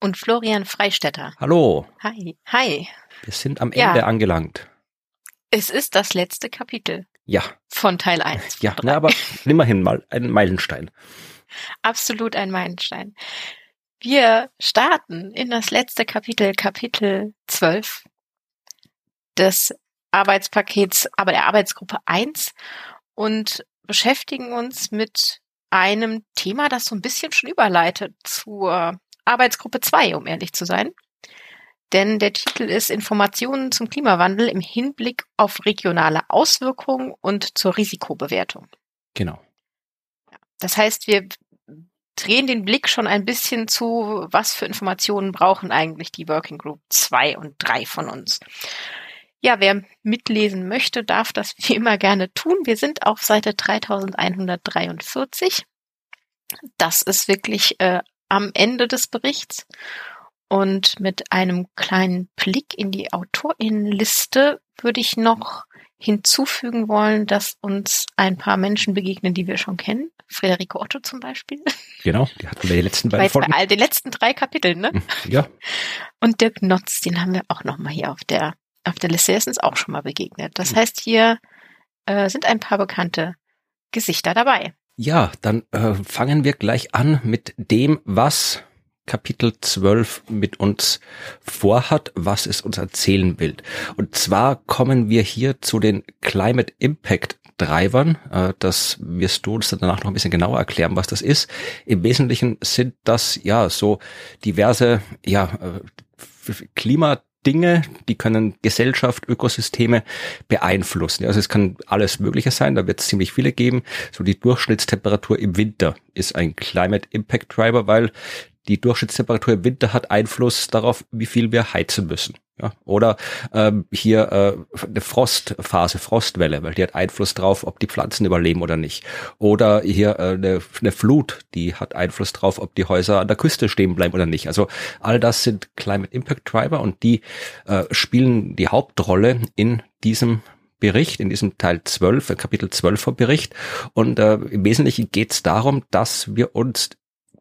Und Florian Freistetter. Hallo. Hi. Hi. Wir sind am Ende Ja. angelangt. Es ist das letzte Kapitel Ja, von Teil 1. ja, na, aber immerhin mal ein Meilenstein. Absolut ein Meilenstein. Wir starten in das letzte Kapitel, Kapitel 12 des Arbeitspakets, aber der Arbeitsgruppe 1 und beschäftigen uns mit einem Thema, das so ein bisschen schon überleitet zur Arbeitsgruppe 2, um ehrlich zu sein. Denn der Titel ist Informationen zum Klimawandel im Hinblick auf regionale Auswirkungen und zur Risikobewertung. Genau. Das heißt, wir drehen den Blick schon ein bisschen zu, was für Informationen brauchen eigentlich die Working Group 2 und 3 von uns. Ja, wer mitlesen möchte, darf das wie immer gerne tun. Wir sind auf Seite 3143. Das ist wirklich äh, am Ende des Berichts. Und mit einem kleinen Blick in die Autorinnenliste würde ich noch hinzufügen wollen, dass uns ein paar Menschen begegnen, die wir schon kennen. Friederike Otto zum Beispiel. Genau, die hatten wir die letzten beiden Bei, bei Folgen. all den letzten drei Kapiteln, ne? Ja, Und Dirk Notz, den haben wir auch noch mal hier auf der, auf der Liste. Der ist uns auch schon mal begegnet. Das heißt, hier äh, sind ein paar bekannte Gesichter dabei. Ja, dann äh, fangen wir gleich an mit dem, was Kapitel 12 mit uns vorhat, was es uns erzählen will. Und zwar kommen wir hier zu den Climate Impact Treibern. Äh, Das wirst du uns danach noch ein bisschen genauer erklären, was das ist. Im Wesentlichen sind das ja so diverse ja äh, Klima Dinge, die können Gesellschaft, Ökosysteme beeinflussen. Also es kann alles Mögliche sein, da wird es ziemlich viele geben. So die Durchschnittstemperatur im Winter ist ein Climate Impact Driver, weil die Durchschnittstemperatur im Winter hat Einfluss darauf, wie viel wir heizen müssen. Ja, oder ähm, hier äh, eine Frostphase, Frostwelle, weil die hat Einfluss drauf, ob die Pflanzen überleben oder nicht. Oder hier äh, eine, eine Flut, die hat Einfluss drauf, ob die Häuser an der Küste stehen bleiben oder nicht. Also all das sind Climate Impact Driver und die äh, spielen die Hauptrolle in diesem Bericht, in diesem Teil 12, äh, Kapitel 12 vom Bericht. Und äh, im Wesentlichen geht es darum, dass wir uns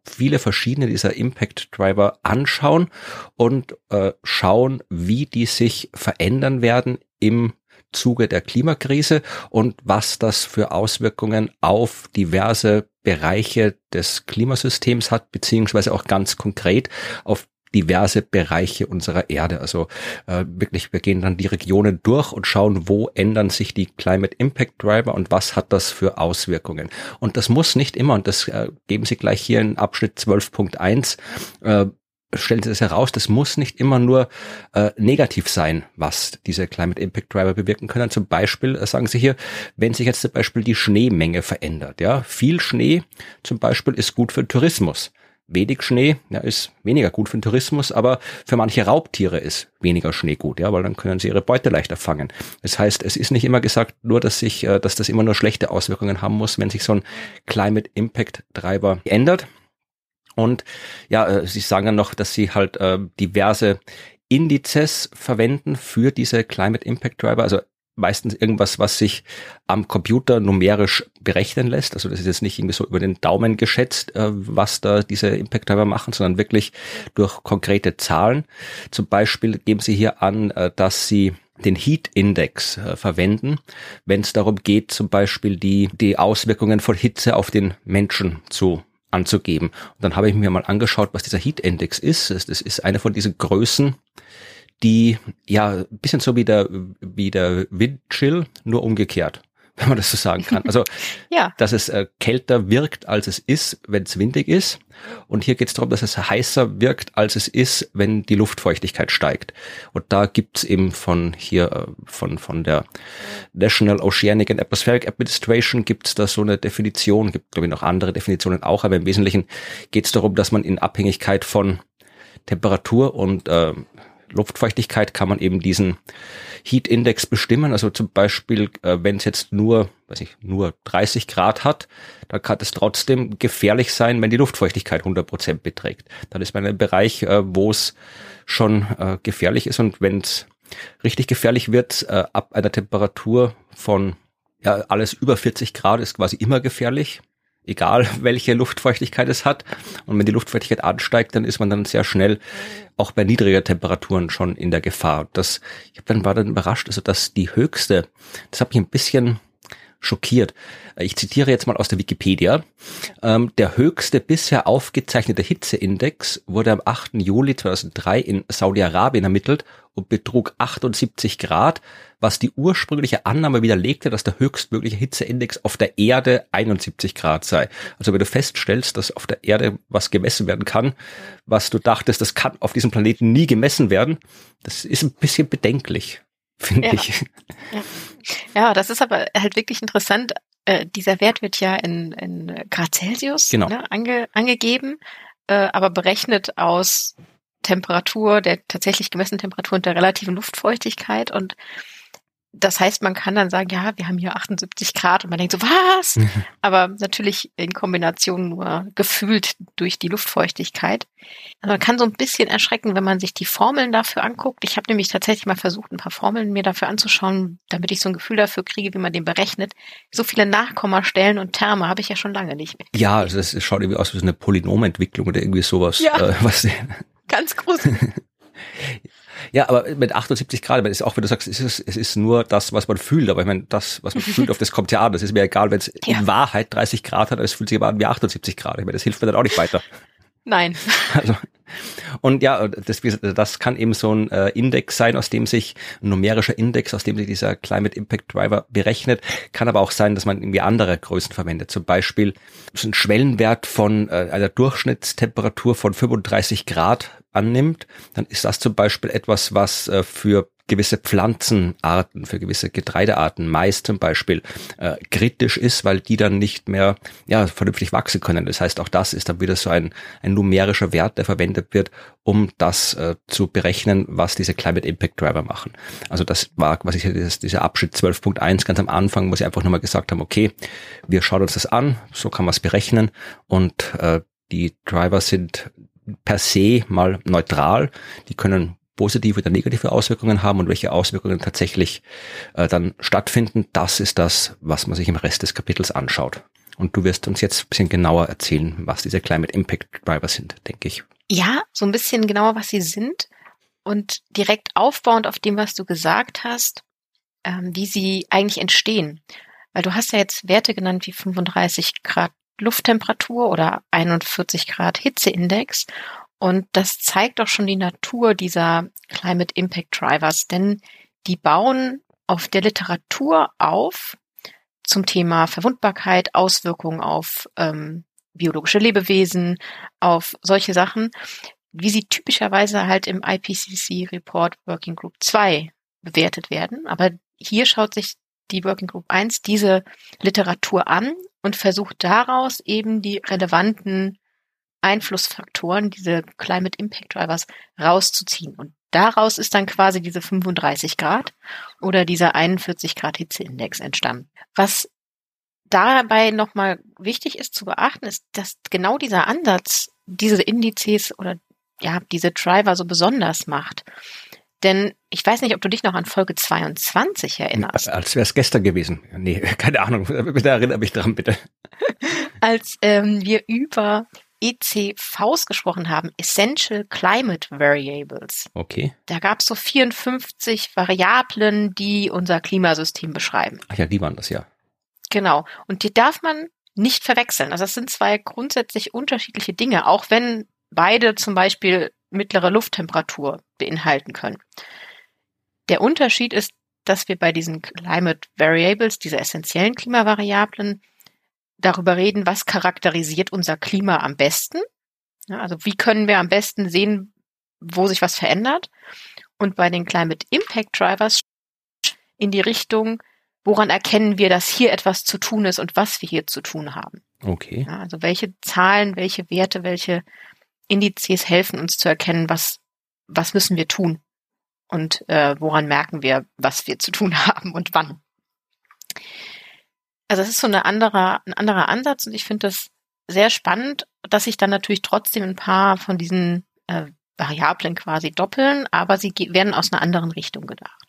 viele verschiedene dieser Impact Driver anschauen und äh, schauen, wie die sich verändern werden im Zuge der Klimakrise und was das für Auswirkungen auf diverse Bereiche des Klimasystems hat, beziehungsweise auch ganz konkret auf diverse Bereiche unserer Erde. Also äh, wirklich, wir gehen dann die Regionen durch und schauen, wo ändern sich die Climate Impact Driver und was hat das für Auswirkungen. Und das muss nicht immer, und das äh, geben Sie gleich hier in Abschnitt 12.1, äh, stellen Sie das heraus, das muss nicht immer nur äh, negativ sein, was diese Climate Impact Driver bewirken können. Zum Beispiel äh, sagen Sie hier, wenn sich jetzt zum Beispiel die Schneemenge verändert, ja, viel Schnee zum Beispiel ist gut für Tourismus. Wenig Schnee ja, ist weniger gut für den Tourismus, aber für manche Raubtiere ist weniger Schnee gut, ja, weil dann können sie ihre Beute leichter fangen. Das heißt, es ist nicht immer gesagt, nur dass sich, äh, dass das immer nur schlechte Auswirkungen haben muss, wenn sich so ein Climate Impact Treiber ändert. Und ja, äh, sie sagen dann noch, dass sie halt äh, diverse Indizes verwenden für diese Climate Impact Driver, also meistens irgendwas, was sich am Computer numerisch berechnen lässt. Also das ist jetzt nicht irgendwie so über den Daumen geschätzt, äh, was da diese Impact Driver machen, sondern wirklich durch konkrete Zahlen. Zum Beispiel geben sie hier an, äh, dass sie den Heat Index äh, verwenden, wenn es darum geht, zum Beispiel die, die Auswirkungen von Hitze auf den Menschen zu anzugeben. Und dann habe ich mir mal angeschaut, was dieser Heat Index ist. Das das ist eine von diesen Größen, die ja ein bisschen so wie der wie der Windchill, nur umgekehrt, wenn man das so sagen kann. Also Ja, dass es äh, kälter wirkt, als es ist, wenn es windig ist. Und hier geht es darum, dass es heißer wirkt, als es ist, wenn die Luftfeuchtigkeit steigt. Und da gibt's eben von hier, äh, von, von der National Oceanic and Atmospheric Administration gibt's da so eine Definition, gibt glaube ich noch andere Definitionen auch, aber im Wesentlichen geht es darum, dass man in Abhängigkeit von Temperatur und äh, Luftfeuchtigkeit kann man eben diesen Heat Index bestimmen. Also zum Beispiel, äh, wenn es jetzt nur, weiß ich, nur 30 Grad hat, dann kann es trotzdem gefährlich sein, wenn die Luftfeuchtigkeit 100 Prozent beträgt. Dann ist man in einem Bereich, äh, wo es schon äh, gefährlich ist und wenn es richtig gefährlich wird, äh, ab einer Temperatur von ja, alles über 40 Grad ist quasi immer gefährlich egal welche Luftfeuchtigkeit es hat. Und wenn die Luftfeuchtigkeit ansteigt, dann ist man dann sehr schnell auch bei niedriger Temperaturen schon in der Gefahr. Das, ich hab dann war dann überrascht, also dass die höchste, das hat mich ein bisschen schockiert. Ich zitiere jetzt mal aus der Wikipedia. Ähm, der höchste bisher aufgezeichnete Hitzeindex wurde am 8. Juli 2003 in Saudi-Arabien ermittelt und betrug 78 Grad, was die ursprüngliche Annahme widerlegte, dass der höchstmögliche Hitzeindex auf der Erde 71 Grad sei. Also wenn du feststellst, dass auf der Erde was gemessen werden kann, was du dachtest, das kann auf diesem Planeten nie gemessen werden, das ist ein bisschen bedenklich, finde Ja. ich. Ja. ja, das ist aber halt wirklich interessant. Äh, dieser Wert wird ja in, in Grad Celsius Genau. ne, ange, angegeben, äh, aber berechnet aus Temperatur, der tatsächlich gemessenen Temperatur und der relativen Luftfeuchtigkeit. Und das heißt, man kann dann sagen, ja, wir haben hier 78 Grad und man denkt so, was? Aber natürlich in Kombination nur gefühlt durch die Luftfeuchtigkeit. Also man kann so ein bisschen erschrecken, wenn man sich die Formeln dafür anguckt. Ich habe nämlich tatsächlich mal versucht, ein paar Formeln mir dafür anzuschauen, damit ich so ein Gefühl dafür kriege, wie man den berechnet. So viele Nachkommastellen und Terme habe ich ja schon lange nicht mehr. Ja, also das schaut irgendwie aus wie so eine Polynomentwicklung oder irgendwie sowas. Ja. Äh, was, Ganz gruselig. ja, aber mit 78 Grad, es auch, wenn du sagst, es ist, es ist nur das, was man fühlt, aber ich meine, das, was man fühlt, auf das kommt ja an. Das ist mir egal, wenn es Ja. in Wahrheit 30 Grad hat, aber es fühlt sich aber an wie 78 Grad. Ich meine, das hilft mir dann auch nicht weiter. Nein. Also, und ja, das, das kann eben so ein äh, Index sein, aus dem sich ein numerischer Index, aus dem sich dieser Climate Impact Driver berechnet. Kann aber auch sein, dass man irgendwie andere Größen verwendet. Zum Beispiel so ein Schwellenwert von äh, einer Durchschnittstemperatur von 35 Grad annimmt, dann ist das zum Beispiel etwas, was äh, für gewisse Pflanzenarten, für gewisse Getreidearten, Mais zum Beispiel, äh, kritisch ist, weil die dann nicht mehr ja, vernünftig wachsen können. Das heißt, auch das ist dann wieder so ein, ein numerischer Wert, der verwendet wird, um das äh, zu berechnen, was diese Climate Impact Driver machen. Also das war, was ich dieses, dieser Abschnitt 12.1 ganz am Anfang, wo sie einfach nochmal gesagt haben, okay, wir schauen uns das an, so kann man es berechnen und äh, die Driver sind per se mal neutral. Die können positive oder negative Auswirkungen haben und welche Auswirkungen tatsächlich äh, dann stattfinden, das ist das, was man sich im Rest des Kapitels anschaut. Und du wirst uns jetzt ein bisschen genauer erzählen, was diese Climate Impact Driver sind, denke ich. Ja, so ein bisschen genauer, was sie sind und direkt aufbauend auf dem, was du gesagt hast, ähm, wie sie eigentlich entstehen. Weil du hast ja jetzt Werte genannt wie 35 Grad Lufttemperatur oder 41 Grad Hitzeindex. Und das zeigt doch schon die Natur dieser Climate Impact Drivers, denn die bauen auf der Literatur auf zum Thema Verwundbarkeit, Auswirkungen auf ähm, biologische Lebewesen, auf solche Sachen, wie sie typischerweise halt im IPCC Report Working Group 2 bewertet werden. Aber hier schaut sich die Working Group 1 diese Literatur an und versucht daraus eben die relevanten Einflussfaktoren, diese Climate Impact Drivers rauszuziehen. Und daraus ist dann quasi diese 35 Grad oder dieser 41 Grad Hitzeindex entstanden. Was dabei nochmal wichtig ist zu beachten, ist, dass genau dieser Ansatz diese Indizes oder ja, diese Driver so besonders macht. Denn ich weiß nicht, ob du dich noch an Folge 22 erinnerst. Als wäre es gestern gewesen. Nee, keine Ahnung. Bitte erinnere mich dran, bitte. Als ähm, wir über ECVs gesprochen haben, Essential Climate Variables. Okay. Da gab es so 54 Variablen, die unser Klimasystem beschreiben. Ach ja, die waren das ja. Genau. Und die darf man nicht verwechseln. Also das sind zwei grundsätzlich unterschiedliche Dinge, auch wenn beide zum Beispiel mittlere Lufttemperatur beinhalten können. Der Unterschied ist, dass wir bei diesen Climate Variables, diese essentiellen Klimavariablen, darüber reden, was charakterisiert unser Klima am besten. Ja, also wie können wir am besten sehen, wo sich was verändert. Und bei den Climate Impact Drivers in die Richtung, woran erkennen wir, dass hier etwas zu tun ist und was wir hier zu tun haben. Okay. Ja, also welche Zahlen, welche Werte, welche Indizes helfen uns zu erkennen, was, was müssen wir tun, und äh, woran merken wir, was wir zu tun haben und wann. Also es ist so eine andere, ein anderer Ansatz und ich finde das sehr spannend, dass sich dann natürlich trotzdem ein paar von diesen äh, Variablen quasi doppeln, aber sie werden aus einer anderen Richtung gedacht.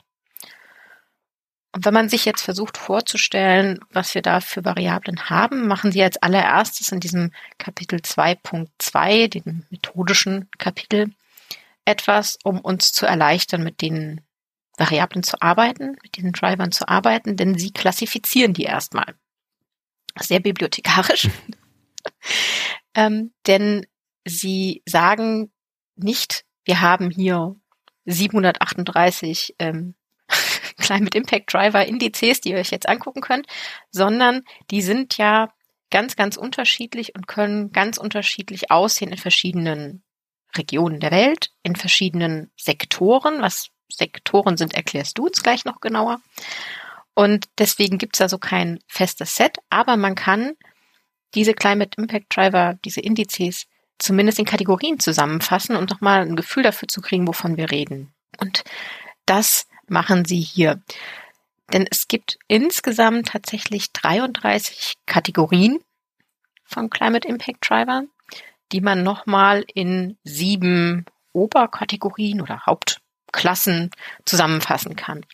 Und wenn man sich jetzt versucht vorzustellen, was wir da für Variablen haben, machen Sie als allererstes in diesem Kapitel 2.2, dem methodischen Kapitel, etwas, um uns zu erleichtern, mit den Variablen zu arbeiten, mit diesen Drivern zu arbeiten, denn Sie klassifizieren die erstmal. Sehr bibliothekarisch. ähm, denn Sie sagen nicht, wir haben hier 738 ähm, Climate Impact Driver Indizes, die ihr euch jetzt angucken könnt, sondern die sind ja ganz, ganz unterschiedlich und können ganz unterschiedlich aussehen in verschiedenen Regionen der Welt, in verschiedenen Sektoren. Was Sektoren sind, erklärst du uns gleich noch genauer. Und deswegen gibt es also kein festes Set, aber man kann diese Climate Impact Driver, diese Indizes, zumindest in Kategorien zusammenfassen und nochmal ein Gefühl dafür zu kriegen, wovon wir reden. Und das machen Sie hier. Denn es gibt insgesamt tatsächlich 33 Kategorien von Climate Impact Drivern, die man nochmal in sieben Oberkategorien oder Hauptklassen zusammenfassen kann.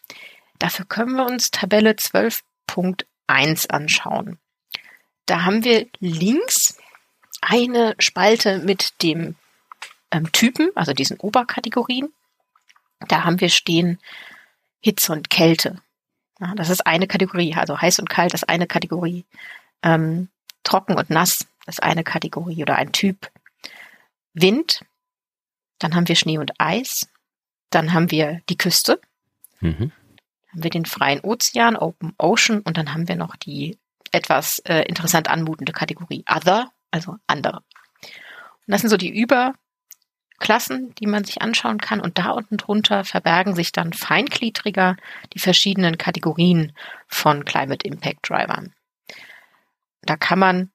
Dafür können wir uns Tabelle 12.1 anschauen. Da haben wir links eine Spalte mit dem ähm, Typen, also diesen Oberkategorien. Da haben wir stehen Hitze und Kälte. Ja, das ist eine Kategorie, also heiß und kalt ist eine Kategorie. Ähm, trocken und nass ist eine Kategorie oder ein Typ. Wind, dann haben wir Schnee und Eis, dann haben wir die Küste, mhm. haben wir den freien Ozean, Open Ocean und dann haben wir noch die etwas äh, interessant anmutende Kategorie Other, also andere. Und das sind so die Überklassen, die man sich anschauen kann. Und da unten drunter verbergen sich dann feingliedriger die verschiedenen Kategorien von Climate Impact Drivern. Da kann man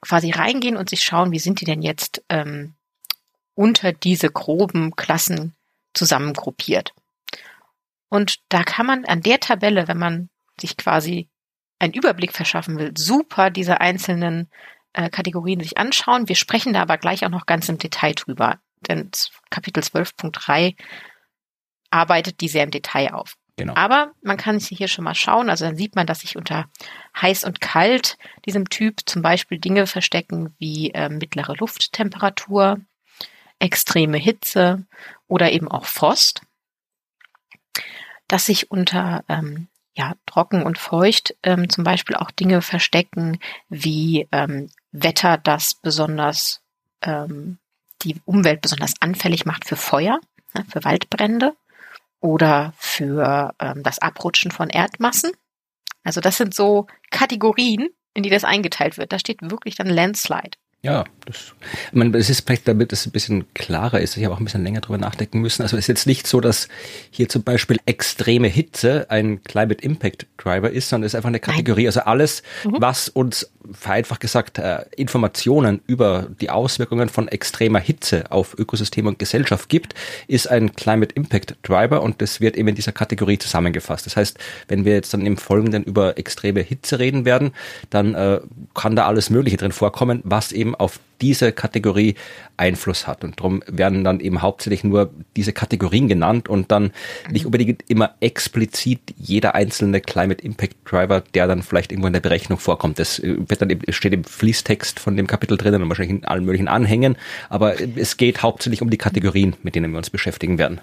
quasi reingehen und sich schauen, wie sind die denn jetzt ähm, unter diese groben Klassen zusammengruppiert. Und da kann man an der Tabelle, wenn man sich quasi einen Überblick verschaffen will, super diese einzelnen äh, Kategorien sich anschauen. Wir sprechen da aber gleich auch noch ganz im Detail drüber, denn Kapitel 12.3 arbeitet die sehr im Detail auf. Genau. Aber man kann sich hier schon mal schauen, also dann sieht man, dass sich unter heiß und kalt diesem Typ zum Beispiel Dinge verstecken wie äh, mittlere Lufttemperatur, extreme Hitze oder eben auch Frost. Dass sich unter ähm, ja, trocken und feucht ähm, zum Beispiel auch Dinge verstecken wie ähm, Wetter, das besonders ähm, die Umwelt besonders anfällig macht für Feuer, ne, für Waldbrände oder für ähm, das Abrutschen von Erdmassen. Also das sind so Kategorien, in die das eingeteilt wird. Da steht wirklich dann Landslide. Ja, das, ich meine, es ist vielleicht, damit es ein bisschen klarer ist, ich habe auch ein bisschen länger drüber nachdenken müssen. Also es ist jetzt nicht so, dass hier zum Beispiel extreme Hitze ein Climate Impact Driver ist, sondern es ist einfach eine Kategorie. Also alles, mhm. was uns vereinfacht gesagt äh, Informationen über die Auswirkungen von extremer Hitze auf Ökosystem und Gesellschaft gibt, ist ein Climate Impact Driver und das wird eben in dieser Kategorie zusammengefasst. Das heißt, wenn wir jetzt dann im Folgenden über extreme Hitze reden werden, dann äh, kann da alles Mögliche drin vorkommen, was eben auf diese Kategorie Einfluss hat. Und darum werden dann eben hauptsächlich nur diese Kategorien genannt und dann nicht unbedingt immer explizit jeder einzelne Climate Impact Driver, der dann vielleicht irgendwo in der Berechnung vorkommt. Das äh, wird dann steht im Fließtext von dem Kapitel drinnen und wahrscheinlich in allen möglichen Anhängen. Aber es geht hauptsächlich um die Kategorien, mit denen wir uns beschäftigen werden.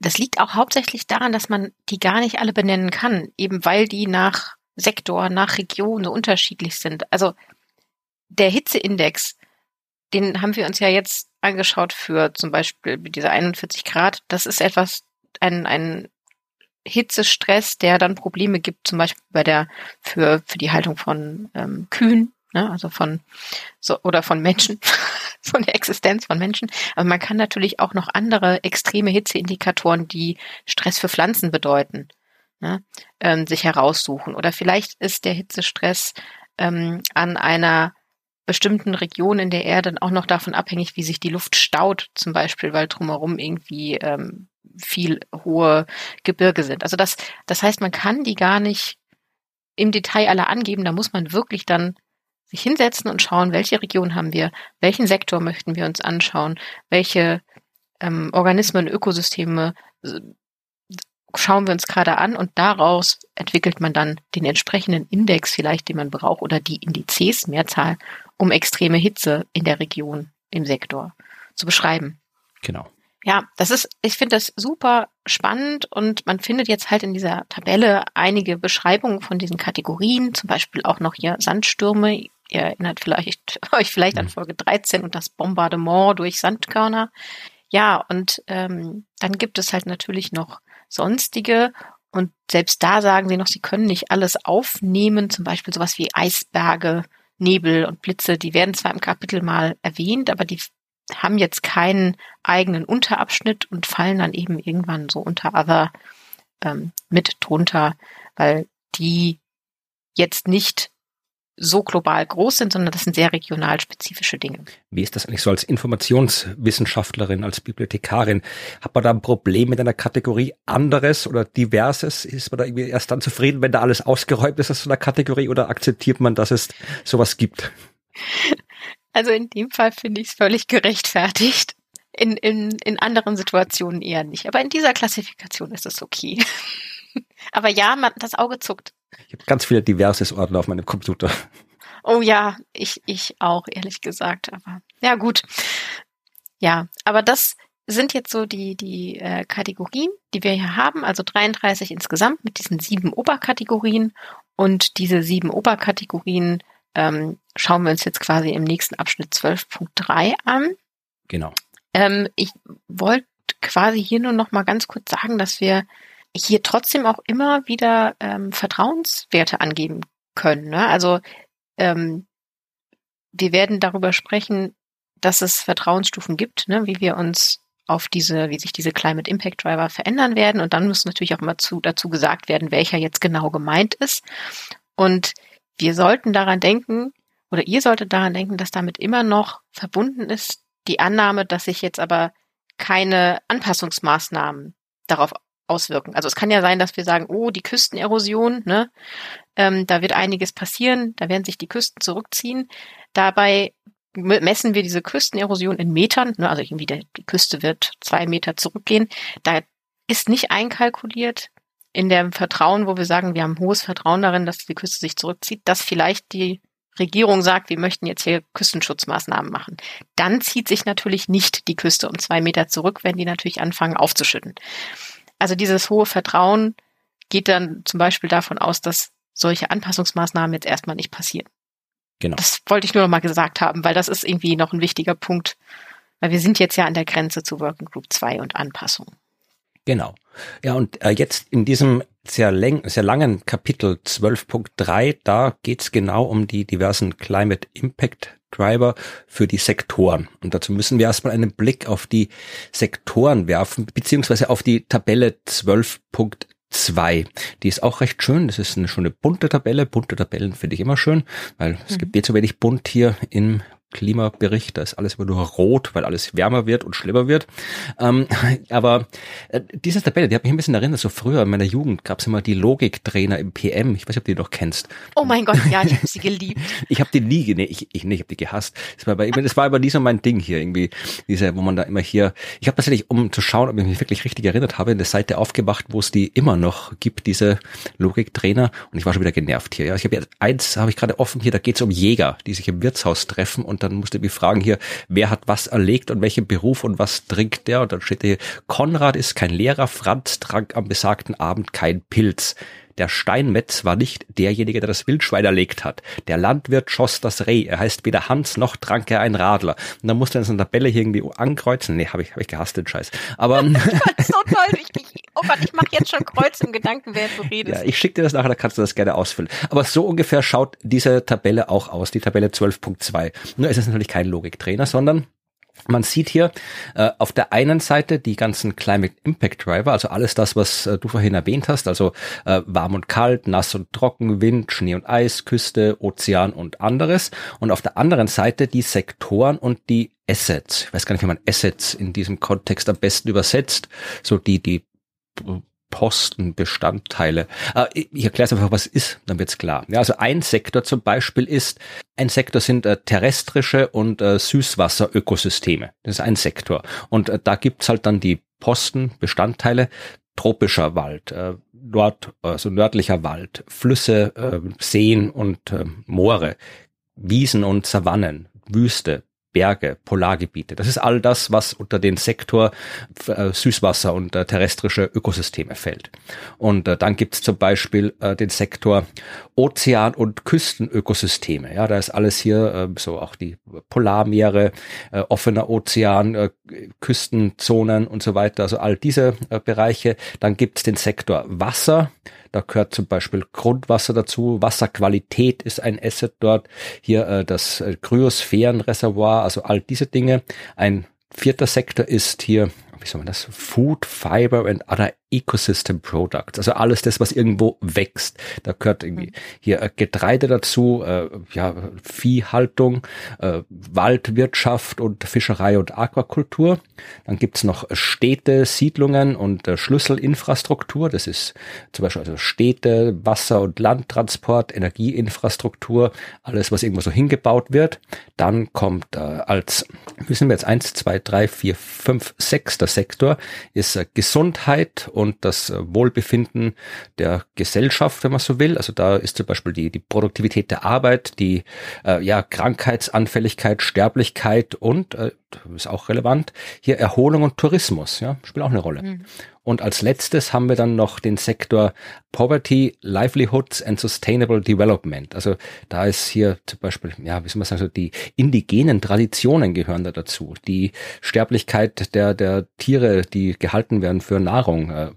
Das liegt auch hauptsächlich daran, dass man die gar nicht alle benennen kann, eben weil die nach Sektor, nach Region so unterschiedlich sind. Also der Hitzeindex, den haben wir uns ja jetzt angeschaut für zum Beispiel diese 41 Grad. Das ist etwas, ein, ein Hitzestress, der dann Probleme gibt, zum Beispiel bei der, für, für die Haltung von ähm, Kühen, ne, also von, so, oder von Menschen, von der Existenz von Menschen. Aber man kann natürlich auch noch andere extreme Hitzeindikatoren, die Stress für Pflanzen bedeuten, ne, ähm, sich heraussuchen. Oder vielleicht ist der Hitzestress ähm, an einer bestimmten Regionen der Erde auch noch davon abhängig, wie sich die Luft staut, zum Beispiel, weil drumherum irgendwie ähm, viel hohe Gebirge sind. Also das, das heißt, man kann die gar nicht im Detail alle angeben. Da muss man wirklich dann sich hinsetzen und schauen, welche Region haben wir, welchen Sektor möchten wir uns anschauen, welche ähm, Organismen, Ökosysteme schauen wir uns gerade an und daraus entwickelt man dann den entsprechenden Index vielleicht, den man braucht oder die Indizes, Mehrzahl, um extreme Hitze in der Region, im Sektor zu beschreiben. Genau. Ja, das ist, ich finde das super spannend und man findet jetzt halt in dieser Tabelle einige Beschreibungen von diesen Kategorien, zum Beispiel auch noch hier Sandstürme. Ihr erinnert vielleicht euch vielleicht an mhm. Folge 13 und das Bombardement durch Sandkörner. Ja, und ähm, dann gibt es halt natürlich noch sonstige und selbst da sagen sie noch, sie können nicht alles aufnehmen, zum Beispiel sowas wie Eisberge, Nebel und Blitze, die werden zwar im Kapitel mal erwähnt, aber die haben jetzt keinen eigenen Unterabschnitt und fallen dann eben irgendwann so unter Other ähm, mit drunter, weil die jetzt nicht so global groß sind, sondern das sind sehr regional spezifische Dinge. Wie ist das eigentlich so als Informationswissenschaftlerin, als Bibliothekarin? Hat man da ein Problem mit einer Kategorie anderes oder diverses? Ist man da irgendwie erst dann zufrieden, wenn da alles ausgeräumt ist aus so einer Kategorie oder akzeptiert man, dass es sowas gibt? Also in dem Fall finde ich es völlig gerechtfertigt. In, in, in anderen Situationen eher nicht. Aber in dieser Klassifikation ist es okay. Aber ja, man, das Auge zuckt. Ich habe ganz viele diverses Ordner auf meinem Computer. Oh ja, ich, ich auch, ehrlich gesagt. Aber ja, gut. Ja, aber das sind jetzt so die, die äh, Kategorien, die wir hier haben. Also 33 insgesamt mit diesen sieben Oberkategorien. Und diese sieben Oberkategorien ähm, schauen wir uns jetzt quasi im nächsten Abschnitt 12.3 an. Genau. Ähm, ich wollte quasi hier nur noch mal ganz kurz sagen, dass wir hier trotzdem auch immer wieder ähm, Vertrauenswerte angeben können. Ne? Also ähm, wir werden darüber sprechen, dass es Vertrauensstufen gibt, ne? wie wir uns auf diese, wie sich diese Climate Impact Driver verändern werden. Und dann muss natürlich auch immer zu, dazu gesagt werden, welcher jetzt genau gemeint ist. Und wir sollten daran denken, oder ihr solltet daran denken, dass damit immer noch verbunden ist die Annahme, dass sich jetzt aber keine Anpassungsmaßnahmen darauf auswirken. Also es kann ja sein, dass wir sagen, oh, die Küstenerosion, ne, ähm, da wird einiges passieren, da werden sich die Küsten zurückziehen. Dabei messen wir diese Küstenerosion in Metern, ne, also irgendwie der, die Küste wird zwei Meter zurückgehen. Da ist nicht einkalkuliert in dem Vertrauen, wo wir sagen, wir haben hohes Vertrauen darin, dass die Küste sich zurückzieht, dass vielleicht die Regierung sagt, wir möchten jetzt hier Küstenschutzmaßnahmen machen. Dann zieht sich natürlich nicht die Küste um zwei Meter zurück, wenn die natürlich anfangen aufzuschütten. Also dieses hohe Vertrauen geht dann zum Beispiel davon aus, dass solche Anpassungsmaßnahmen jetzt erstmal nicht passieren. Genau. Das wollte ich nur noch mal gesagt haben, weil das ist irgendwie noch ein wichtiger Punkt, weil wir sind jetzt ja an der Grenze zu Working Group 2 und Anpassung. Genau. Ja, und äh, jetzt in diesem sehr, sehr langen Kapitel 12.3, da geht's genau um die diversen Climate Impact Driver für die Sektoren. Und dazu müssen wir erstmal einen Blick auf die Sektoren werfen, beziehungsweise auf die Tabelle 12.2. Die ist auch recht schön. Das ist eine schöne bunte Tabelle. Bunte Tabellen finde ich immer schön, weil es mhm. gibt nicht so wenig bunt hier im Klimabericht, da ist alles immer nur rot, weil alles wärmer wird und schlimmer wird. Ähm, aber äh, diese Tabelle, die hat mich ein bisschen erinnert, so früher in meiner Jugend gab es immer die Logiktrainer im PM. Ich weiß nicht, ob du die noch kennst. Oh mein Gott, ja, ich habe sie geliebt. ich habe die nie, nee, ich, ich, nee, ich habe die gehasst. Das war, aber, das war aber nie so mein Ding hier irgendwie, diese, wo man da immer hier, ich habe tatsächlich, um zu schauen, ob ich mich wirklich richtig erinnert habe, eine Seite aufgemacht, wo es die immer noch gibt, diese Logiktrainer und ich war schon wieder genervt hier. Ja, ich habe jetzt eins, habe ich gerade offen hier, da geht es um Jäger, die sich im Wirtshaus treffen und und dann musste ich fragen hier, wer hat was erlegt und welchen Beruf und was trinkt der? Und dann steht hier, Konrad ist kein Lehrer, Franz trank am besagten Abend kein Pilz. Der Steinmetz war nicht derjenige, der das Wildschwein erlegt hat. Der Landwirt schoss das Reh. Er heißt weder Hans noch trank er ein Radler. Und dann musste er in so einer Tabelle hier irgendwie ankreuzen. Nee, habe ich, hab ich gehasst, den Scheiß. Aber. so toll. Ich, ich, oh Gott, ich mache jetzt schon Kreuz im Gedanken, wer du redest. Ja, ich schicke dir das nachher, da kannst du das gerne ausfüllen. Aber so ungefähr schaut diese Tabelle auch aus, die Tabelle 12.2. Nur ist es natürlich kein Logiktrainer, sondern Man sieht hier äh, auf der einen Seite die ganzen Climate Impact Driver, also alles das, was äh, du vorhin erwähnt hast, also äh, warm und kalt, nass und trocken, Wind, Schnee und Eis, Küste, Ozean und anderes. Und auf der anderen Seite die Sektoren und die Assets. Ich weiß gar nicht, wie man Assets in diesem Kontext am besten übersetzt. So die, die Postenbestandteile. Äh, ich erkläre es einfach, was ist, dann wird's klar. Ja, also ein Sektor zum Beispiel ist, ein Sektor sind äh, terrestrische und äh, Süßwasserökosysteme. Das ist ein Sektor. Und äh, da gibt's halt dann die Postenbestandteile, tropischer Wald, äh, Nord, also nördlicher Wald, Flüsse, Seen und äh, Moore, Wiesen und Savannen, Wüste, Berge, Polargebiete. Das ist all das, was unter den Sektor äh, Süßwasser und äh, terrestrische Ökosysteme fällt. Und äh, dann gibt es zum Beispiel den Sektor Ozean- und Küstenökosysteme. Ja, da ist alles hier, äh, so auch die Polarmeere, offener Ozean, Küstenzonen und so weiter. Also all diese Bereiche. Dann gibt es den Sektor Wasser. Da gehört zum Beispiel Grundwasser dazu. Wasserqualität ist ein Asset dort. Hier äh, das äh, Kryosphärenreservoir, also all diese Dinge. Ein vierter Sektor ist hier wie soll man das? Food, Fiber and other Ecosystem Products. Also alles das, was irgendwo wächst. Da gehört irgendwie mhm. hier äh, Getreide dazu, äh, ja, Viehhaltung, äh, Waldwirtschaft und Fischerei und Aquakultur. Dann gibt's noch Städte, Siedlungen und äh, Schlüsselinfrastruktur. Das ist zum Beispiel also Städte, Wasser- und Landtransport, Energieinfrastruktur, alles, was irgendwo so hingebaut wird. Dann kommt äh, als, wissen wir jetzt eins, zwei, drei, vier, fünf, sechster Sektor, ist äh, Gesundheit und das äh, Wohlbefinden der Gesellschaft, wenn man so will. Also da ist zum Beispiel die, die Produktivität der Arbeit, die äh, ja, Krankheitsanfälligkeit, Sterblichkeit und, äh, ist auch relevant, hier Erholung und Tourismus, ja, spielt auch eine Rolle. Mhm. Und als letztes haben wir dann noch den Sektor Poverty, Livelihoods and Sustainable Development. Also da ist hier zum Beispiel, ja, wie soll man sagen, so die indigenen Traditionen gehören da dazu. Die Sterblichkeit der, der Tiere, die gehalten werden für Nahrung, äh,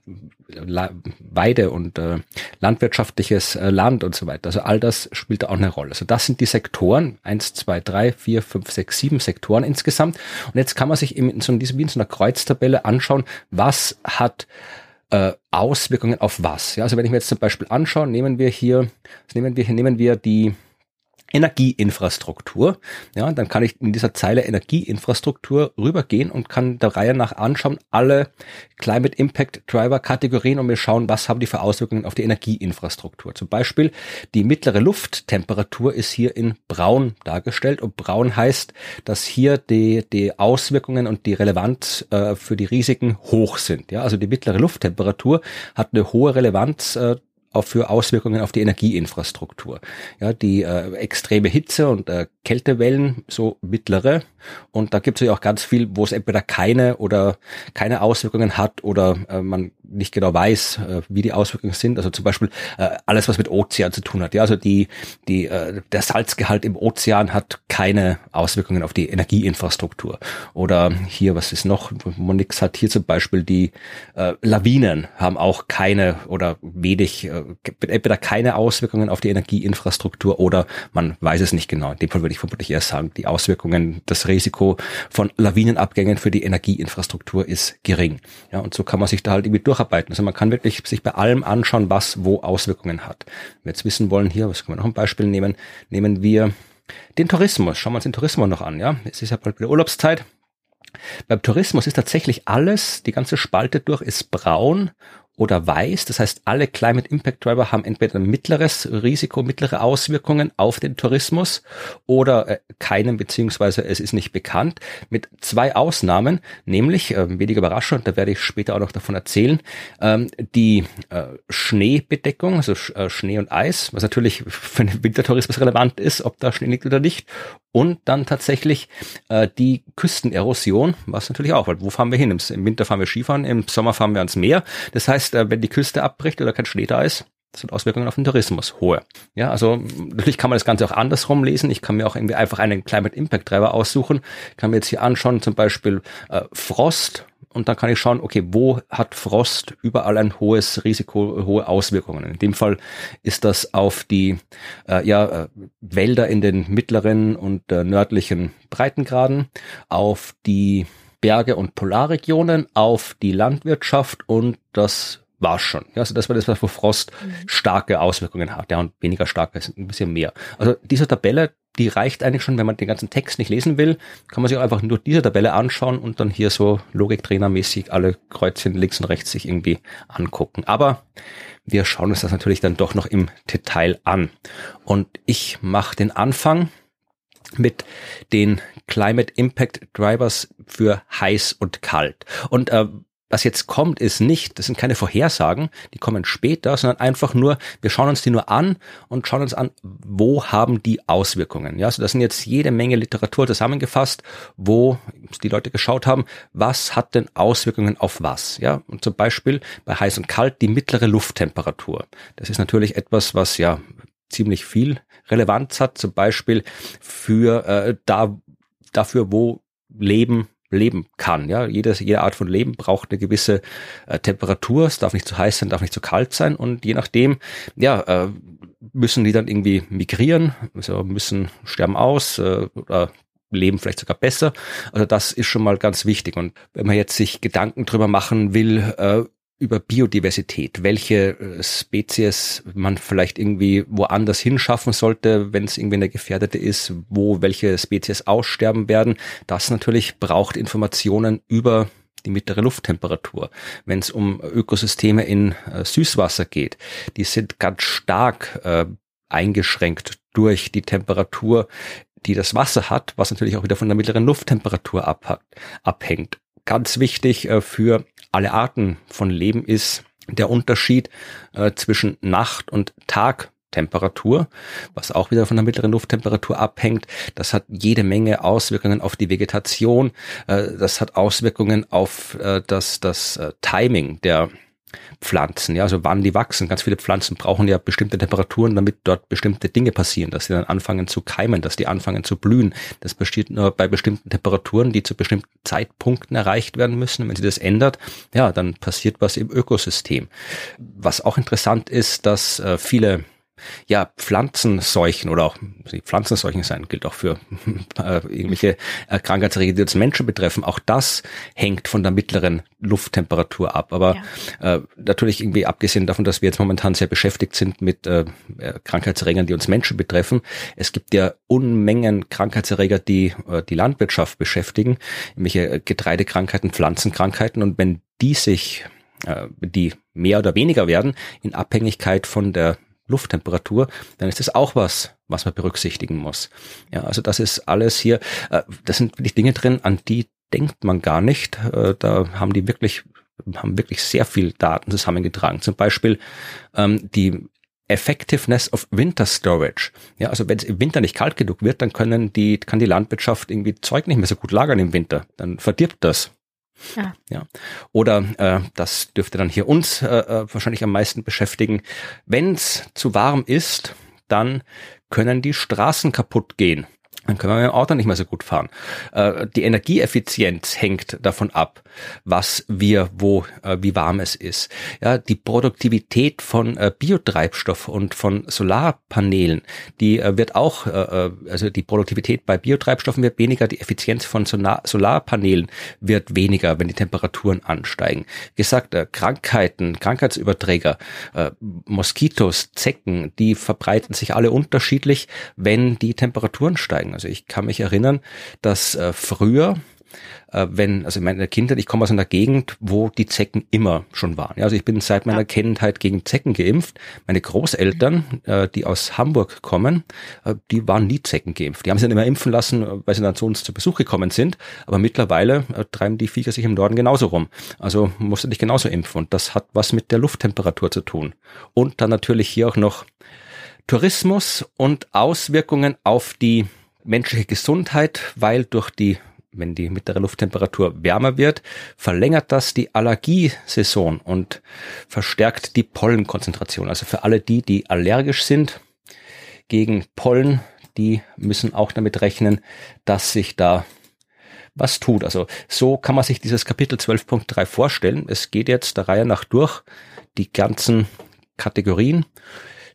Weide und äh, landwirtschaftliches äh, Land und so weiter. Also all das spielt da auch eine Rolle. Also das sind die Sektoren, eins, zwei, drei, vier, fünf, sechs, sieben Sektoren insgesamt. Und jetzt kann man sich eben in so, wie in so einer Kreuztabelle anschauen, was hat äh, Auswirkungen auf was. Ja, also wenn ich mir jetzt zum Beispiel anschaue, nehmen wir hier, nehmen wir hier, nehmen wir die Energieinfrastruktur. Ja, dann kann ich in dieser Zeile Energieinfrastruktur rübergehen und kann der Reihe nach anschauen, alle Climate Impact Driver Kategorien und mir schauen, was haben die für Auswirkungen auf die Energieinfrastruktur. Zum Beispiel die mittlere Lufttemperatur ist hier in braun dargestellt und braun heißt, dass hier die, die Auswirkungen und die Relevanz äh, für die Risiken hoch sind. Ja, also die mittlere Lufttemperatur hat eine hohe Relevanz äh, auch für Auswirkungen auf die Energieinfrastruktur. Ja, die äh, extreme Hitze und äh, Kältewellen, so mittlere. Und da gibt es ja auch ganz viel, wo es entweder keine oder keine Auswirkungen hat oder äh, man nicht genau weiß, äh, wie die Auswirkungen sind. Also zum Beispiel äh, alles, was mit Ozean zu tun hat. Ja, also die, die, äh, der Salzgehalt im Ozean hat keine Auswirkungen auf die Energieinfrastruktur. Oder hier, was ist noch, nichts hat, hier zum Beispiel die äh, Lawinen haben auch keine oder wenig, äh, entweder keine Auswirkungen auf die Energieinfrastruktur oder man weiß es nicht genau. In dem Fall würde ich vermutlich erst sagen, die Auswirkungen, das Risiko von Lawinenabgängen für die Energieinfrastruktur ist gering. Ja, und so kann man sich da halt irgendwie durcharbeiten. Also man kann wirklich sich bei allem anschauen, was wo Auswirkungen hat. Wenn wir jetzt wissen wollen, hier, was können wir noch ein Beispiel nehmen? Nehmen wir den Tourismus. Schauen wir uns den Tourismus noch an, ja. Es ist ja bald wieder Urlaubszeit. Beim Tourismus ist tatsächlich alles, die ganze Spalte durch ist braun oder weiß. Das heißt, alle Climate Impact Driver haben entweder ein mittleres Risiko, mittlere Auswirkungen auf den Tourismus oder äh, keinen, beziehungsweise es ist nicht bekannt. Mit zwei Ausnahmen, nämlich, äh, weniger überraschend, da werde ich später auch noch davon erzählen, ähm, die äh, Schneebedeckung, also äh, Schnee und Eis, was natürlich für den Wintertourismus relevant ist, ob da Schnee liegt oder nicht. Und dann tatsächlich äh, die Küstenerosion, was natürlich auch, weil wo fahren wir hin? Im, Winter fahren wir Skifahren, im Sommer fahren wir ans Meer. Das heißt, äh, wenn die Küste abbricht oder kein Schnee da ist, das sind Auswirkungen auf den Tourismus, hohe. Ja, also natürlich kann man das Ganze auch andersrum lesen. Ich kann mir auch irgendwie einfach einen Climate Impact Treiber aussuchen. Ich kann mir jetzt hier anschauen, zum Beispiel äh, Frost, und dann kann ich schauen, okay, wo hat Frost überall ein hohes Risiko, hohe Auswirkungen. In dem Fall ist das auf die äh, ja, äh, Wälder in den mittleren und äh, nördlichen Breitengraden, auf die Berge und Polarregionen, auf die Landwirtschaft und das war schon. Ja, also das war das, was wo Frost mhm. starke Auswirkungen hat, ja, und weniger starke ist ein bisschen mehr. Also diese Tabelle, die reicht eigentlich schon, wenn man den ganzen Text nicht lesen will, kann man sich auch einfach nur diese Tabelle anschauen und dann hier so Logiktrainermäßig alle Kreuzchen links und rechts sich irgendwie angucken. Aber wir schauen uns das natürlich dann doch noch im Detail an. Und ich mache den Anfang mit den Climate Impact Drivers für heiß und kalt. Und äh, was jetzt kommt, ist nicht, das sind keine Vorhersagen, die kommen später, sondern einfach nur, wir schauen uns die nur an und schauen uns an, wo haben die Auswirkungen. Ja, also das sind jetzt jede Menge Literatur zusammengefasst, wo die Leute geschaut haben, was hat denn Auswirkungen auf was. Ja, und zum Beispiel bei heiß und kalt die mittlere Lufttemperatur. Das ist natürlich etwas, was ja ziemlich viel Relevanz hat, zum Beispiel für äh, da dafür, wo Leben leben kann. Ja, jede, jede Art von Leben braucht eine gewisse äh, Temperatur. Es darf nicht zu heiß sein, darf nicht zu kalt sein und je nachdem, ja, äh, müssen die dann irgendwie migrieren, also müssen sterben aus äh, oder leben vielleicht sogar besser. Also das ist schon mal ganz wichtig. Und wenn man jetzt sich Gedanken drüber machen will, äh, über Biodiversität, welche äh, Spezies man vielleicht irgendwie woanders hinschaffen sollte, wenn es irgendwie eine gefährdete ist, wo welche Spezies aussterben werden. Das natürlich braucht Informationen über die mittlere Lufttemperatur. Wenn es um Ökosysteme in äh, Süßwasser geht, die sind ganz stark äh, eingeschränkt durch die Temperatur, die das Wasser hat, was natürlich auch wieder von der mittleren Lufttemperatur abhängt. Ganz wichtig äh, für alle Arten von Leben ist der Unterschied äh, zwischen Nacht- und Tagtemperatur, was auch wieder von der mittleren Lufttemperatur abhängt. Das hat jede Menge Auswirkungen auf die Vegetation. Äh, das hat Auswirkungen auf das, das Timing der Pflanzen, ja, also wann die wachsen. Ganz viele Pflanzen brauchen ja bestimmte Temperaturen, damit dort bestimmte Dinge passieren, dass sie dann anfangen zu keimen, dass die anfangen zu blühen. Das besteht nur bei bestimmten Temperaturen, die zu bestimmten Zeitpunkten erreicht werden müssen. Wenn sie das ändert, ja, dann passiert was im Ökosystem. Was auch interessant ist, dass äh, viele ja, Pflanzenseuchen oder auch Pflanzenseuchen sein, gilt auch für äh, irgendwelche äh, Krankheitserreger, die uns Menschen betreffen. Auch das hängt von der mittleren Lufttemperatur ab. Aber ja. äh, natürlich irgendwie abgesehen davon, dass wir jetzt momentan sehr beschäftigt sind mit äh, äh Krankheitserregern, die uns Menschen betreffen. Es gibt ja Unmengen Krankheitserreger, die äh, die Landwirtschaft beschäftigen, irgendwelche Getreidekrankheiten, Pflanzenkrankheiten. Und wenn die sich äh, die mehr oder weniger werden, in Abhängigkeit von der Lufttemperatur, dann ist das auch was, was man berücksichtigen muss. Ja, also das ist alles hier, äh, das sind wirklich Dinge drin, an die denkt man gar nicht. Äh, da haben die wirklich, haben wirklich sehr viel Daten zusammengetragen. Zum Beispiel ähm, die Effectiveness of Winter Storage. Ja, also wenn es im Winter nicht kalt genug wird, dann können die, kann die Landwirtschaft irgendwie Zeug nicht mehr so gut lagern im Winter. Dann verdirbt das. Ja. ja. Oder äh, das dürfte dann hier uns äh, äh wahrscheinlich am meisten beschäftigen. Wenn es zu warm ist, dann können die Straßen kaputt gehen dann können wir mit dem Auto nicht mehr so gut fahren. Äh, die Energieeffizienz hängt davon ab, was wir, wo, äh, wie warm es ist. Ja, die Produktivität von äh, Biotreibstoff und von Solarpanelen, die wird auch, also die Produktivität bei Biotreibstoffen wird weniger, die Effizienz von Solarpanelen wird weniger, wenn die Temperaturen ansteigen. Gesagt, Krankheiten, Krankheitsüberträger, Moskitos, Zecken, die verbreiten sich alle unterschiedlich, wenn die Temperaturen steigen. Also ich kann mich erinnern, dass äh, früher äh, wenn, also in meiner Kindheit, ich komme aus einer Gegend, wo die Zecken immer schon waren. Ja, also ich bin seit meiner ja. Kindheit gegen Zecken geimpft. Meine Großeltern, äh, die aus Hamburg kommen, äh, die waren nie Zecken geimpft. Die haben sich dann immer impfen lassen, weil sie dann zu uns zu Besuch gekommen sind. Aber mittlerweile äh, treiben die Viecher sich im Norden genauso rum. Also musst du dich genauso impfen. Und das hat was mit der Lufttemperatur zu tun. Und dann natürlich hier auch noch Tourismus und Auswirkungen auf die menschliche Gesundheit, weil durch die wenn die mittlere Lufttemperatur wärmer wird, verlängert das die Allergiesaison und verstärkt die Pollenkonzentration. Also für alle die, die allergisch sind gegen Pollen, die müssen auch damit rechnen, dass sich da was tut. Also so kann man sich dieses Kapitel 12.3 vorstellen. Es geht jetzt der Reihe nach durch die ganzen Kategorien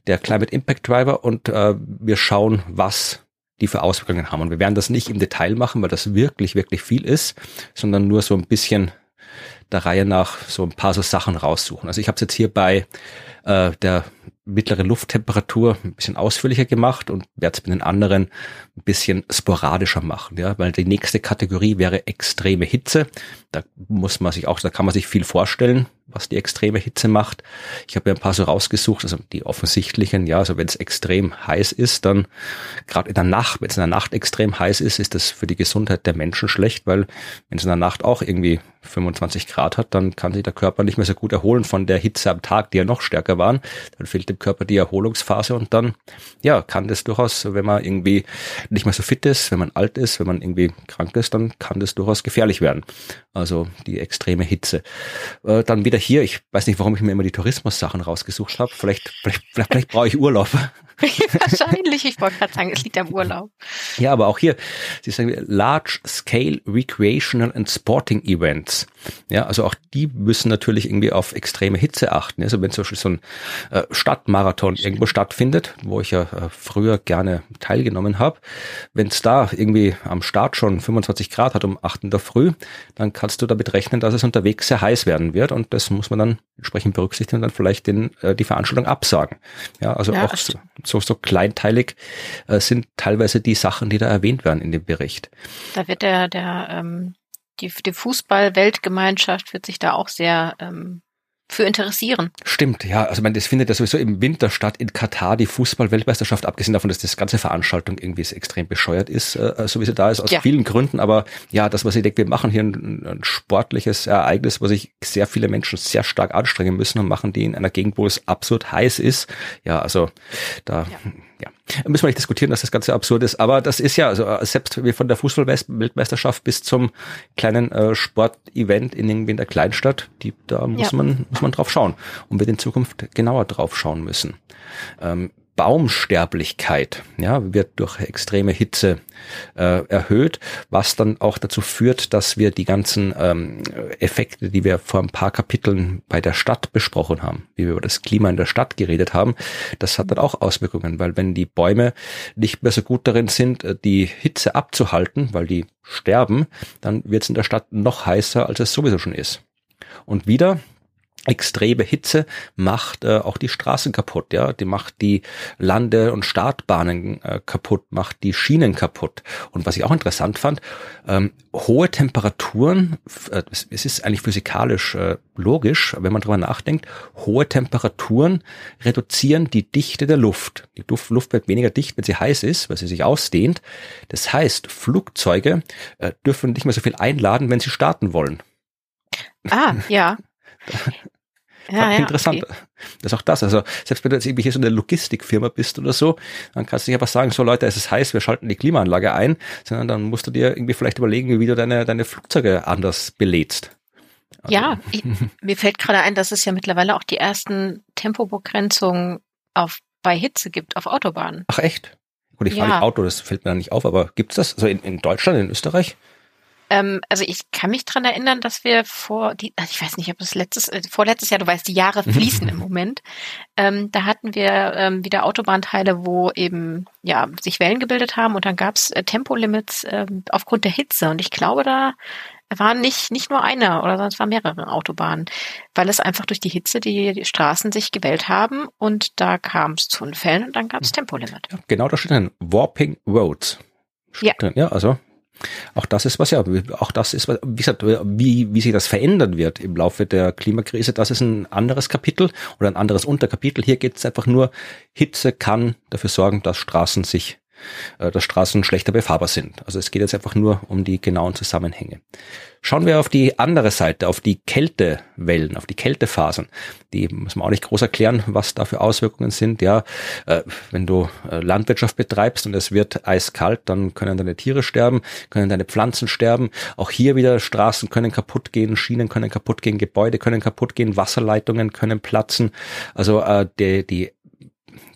der Climate Impact Driver und äh, wir schauen, was die für Auswirkungen haben. Und wir werden das nicht im Detail machen, weil das wirklich, wirklich viel ist, sondern nur so ein bisschen der Reihe nach so ein paar so Sachen raussuchen. Also ich habe es jetzt hier bei äh, der mittlere Lufttemperatur ein bisschen ausführlicher gemacht und werde es bei den anderen ein bisschen sporadischer machen, ja, weil die nächste Kategorie wäre extreme Hitze. Da muss man sich auch, da kann man sich viel vorstellen, was die extreme Hitze macht. Ich habe mir ein paar so rausgesucht, also die offensichtlichen, ja, also wenn es extrem heiß ist, dann gerade in der Nacht, wenn es in der Nacht extrem heiß ist, ist das für die Gesundheit der Menschen schlecht, weil wenn es in der Nacht auch irgendwie 25 Grad hat, dann kann sich der Körper nicht mehr so gut erholen von der Hitze am Tag, die ja noch stärker waren. Dann fehlt dem Körper die Erholungsphase und dann, ja, kann das durchaus, wenn man irgendwie nicht mehr so fit ist, wenn man alt ist, wenn man irgendwie krank ist, dann kann das durchaus gefährlich werden. Also die extreme Hitze. Äh, dann wieder hier, ich weiß nicht, warum ich mir immer die Tourismus-Sachen rausgesucht habe. Vielleicht, vielleicht, vielleicht, vielleicht brauche ich Urlaub. Wahrscheinlich, ich wollte gerade sagen, es liegt am Urlaub. Ja, aber auch hier, sie sagen Large Scale Recreational and Sporting Events. Ja, also auch die müssen natürlich irgendwie auf extreme Hitze achten. Also wenn zum Beispiel so ein äh, Stadtmarathon irgendwo stattfindet, wo ich ja äh, früher gerne teilgenommen habe, wenn es da irgendwie am Start schon 25 Grad hat um 8 in der Früh, dann kannst du damit rechnen, dass es unterwegs sehr heiß werden wird und das muss man dann entsprechend berücksichtigen und dann vielleicht den, äh, die Veranstaltung absagen. Ja, also ja, auch so, so, so kleinteilig äh, sind teilweise die Sachen, die da erwähnt werden in dem Bericht. Da wird der, der ähm, die, die Fußball-Weltgemeinschaft wird sich da auch sehr ähm, für interessieren. Stimmt, ja. Also man, das findet ja sowieso im Winter statt in Katar die Fußball-Weltmeisterschaft, abgesehen davon, dass das ganze Veranstaltung irgendwie extrem bescheuert ist, äh, so wie sie da ist, aus ja. vielen Gründen. Aber ja, das, was ich denke, wir machen hier ein, ein, sportliches Ereignis, wo sich sehr viele Menschen sehr stark anstrengen müssen und machen die in einer Gegend, wo es absurd heiß ist. Ja, also da ja ja, müssen wir nicht diskutieren, dass das Ganze absurd ist, aber das ist ja, also äh, selbst wie von der Fußball-Weltmeisterschaft bis zum kleinen äh, Sportevent in irgendwie in der Kleinstadt, die, da muss ja. man, muss man drauf schauen und wird in Zukunft genauer drauf schauen müssen. Ähm, Baumsterblichkeit ja, wird durch extreme Hitze äh, erhöht, was dann auch dazu führt, dass wir die ganzen ähm, Effekte, die wir vor ein paar Kapiteln bei der Stadt besprochen haben, wie wir über das Klima in der Stadt geredet haben, das hat dann auch Auswirkungen, weil wenn die Bäume nicht mehr so gut darin sind, äh, die Hitze abzuhalten, weil die sterben, dann wird es in der Stadt noch heißer, als es sowieso schon ist. Und wieder extreme Hitze macht äh, auch die Straßen kaputt, ja, die macht die Lande- und Startbahnen äh, kaputt, macht die Schienen kaputt. Und was ich auch interessant fand, ähm, hohe Temperaturen, äh, es, ist eigentlich physikalisch äh, logisch, wenn man drüber nachdenkt, hohe Temperaturen reduzieren die Dichte der Luft. Die Luft, Luft wird weniger dicht, wenn sie heiß ist, weil sie sich ausdehnt. Das heißt, Flugzeuge äh, dürfen nicht mehr so viel einladen, wenn sie starten wollen. Ah, ja. Ja, ja, interessant. Okay. Das ist auch das. Also selbst wenn du jetzt irgendwie hier so eine Logistikfirma bist oder so, dann kannst du nicht einfach sagen, so Leute, es ist heiß, wir schalten die Klimaanlage ein, sondern dann musst du dir irgendwie vielleicht überlegen, wie du deine, deine Flugzeuge anders belädst. Also. Ja, ich, mir fällt gerade ein, dass es ja mittlerweile auch die ersten Tempobegrenzungen auf bei Hitze gibt auf Autobahnen. Ach echt? Gut, ich ja. fahre nicht Auto, das fällt mir dann nicht auf, aber gibt's das? Also in, in Deutschland, in Österreich? Ähm, also ich kann mich dran erinnern, dass wir vor, die, also ich weiß nicht, ob das letztes, äh, vorletztes Jahr, du weißt, die Jahre fließen im Moment. Ähm, da hatten wir ähm, wieder Autobahnteile, wo eben ja sich Wellen gebildet haben und dann gab es äh, Tempolimits ähm, aufgrund der Hitze. Und ich glaube, da waren nicht nicht nur eine oder es waren mehrere Autobahnen, weil es einfach durch die Hitze die, die Straßen sich gewellt haben und da kam es zu Unfällen und dann gab es mhm. Tempolimit. Ja, genau, da steht dann Warping Roads. Ja. Drin. ja, also auch das ist was, ja, auch das ist was, wie gesagt, wie, wie sich das verändern wird im Laufe der Klimakrise, das ist ein anderes Kapitel oder ein anderes Unterkapitel. Hier geht es einfach nur, Hitze kann dafür sorgen, dass Straßen sich dass Straßen schlechter befahrbar sind. Also es geht jetzt einfach nur um die genauen Zusammenhänge. Schauen wir auf die andere Seite, auf die Kältewellen, auf die Kältephasen. Die muss man auch nicht groß erklären, was da für Auswirkungen sind. Ja, äh, wenn du äh, Landwirtschaft betreibst und es wird eiskalt, dann können deine Tiere sterben, können deine Pflanzen sterben. Auch hier wieder Straßen können kaputt gehen, Schienen können kaputt gehen, Gebäude können kaputt gehen, Wasserleitungen können platzen. Also äh, die, die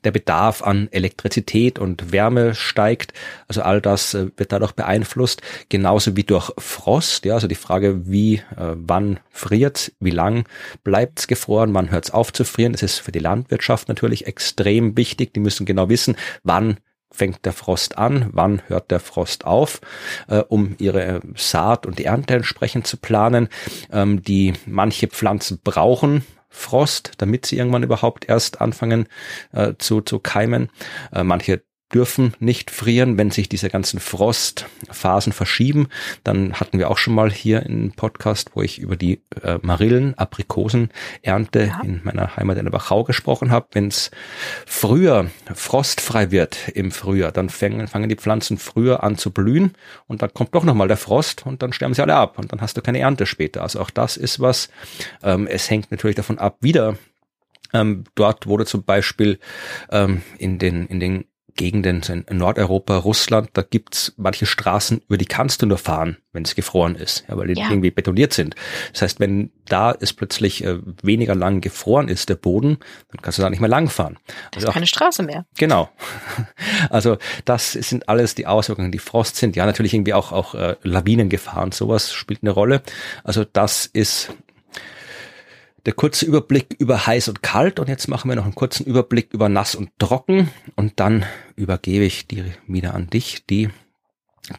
der Bedarf an Elektrizität und Wärme steigt. Also all das äh, wird dadurch beeinflusst, genauso wie durch Frost. Ja, also die Frage, wie, äh, wann friert, wie lang bleibt es gefroren, wann hört es auf zu frieren. Das ist für die Landwirtschaft natürlich extrem wichtig. Die müssen genau wissen, wann fängt der Frost an, wann hört der Frost auf, äh, um ihre Saat und die Ernte entsprechend zu planen. Ähm, die manche Pflanzen brauchen Frost, damit sie irgendwann überhaupt erst anfangen äh, zu, zu keimen. Äh, manche dürfen nicht frieren, wenn sich diese ganzen Frostphasen verschieben. Dann hatten wir auch schon mal hier einen Podcast, wo ich über die äh, Marillen, Aprikosenernte ja. in meiner Heimat in der Wachau gesprochen habe. Wenn es früher frostfrei wird im Frühjahr, dann fangen, fangen die Pflanzen früher an zu blühen und dann kommt doch nochmal der Frost und dann sterben sie alle ab und dann hast du keine Ernte später. Also auch das ist was. Ähm, es hängt natürlich davon ab, wieder ähm, dort wurde zum Beispiel ähm, in den in den Gegenden in Nordeuropa, Russland, da gibt's manche Straßen, über die kannst du nur fahren, wenn es gefroren ist, ja, weil die ja. irgendwie betoniert sind. Das heißt, wenn da es plötzlich äh, weniger lang gefroren ist, der Boden, dann kannst du da nicht mehr lang fahren. Das also ist keine Straße mehr. Genau. Also das sind alles die Auswirkungen, die Frost sind. Ja, natürlich irgendwie auch, auch äh, Lawinengefahren, sowas spielt eine Rolle. Also das ist der kurze Überblick über heiß und kalt und jetzt machen wir noch einen kurzen Überblick über nass und trocken und dann übergebe ich die wieder an dich, die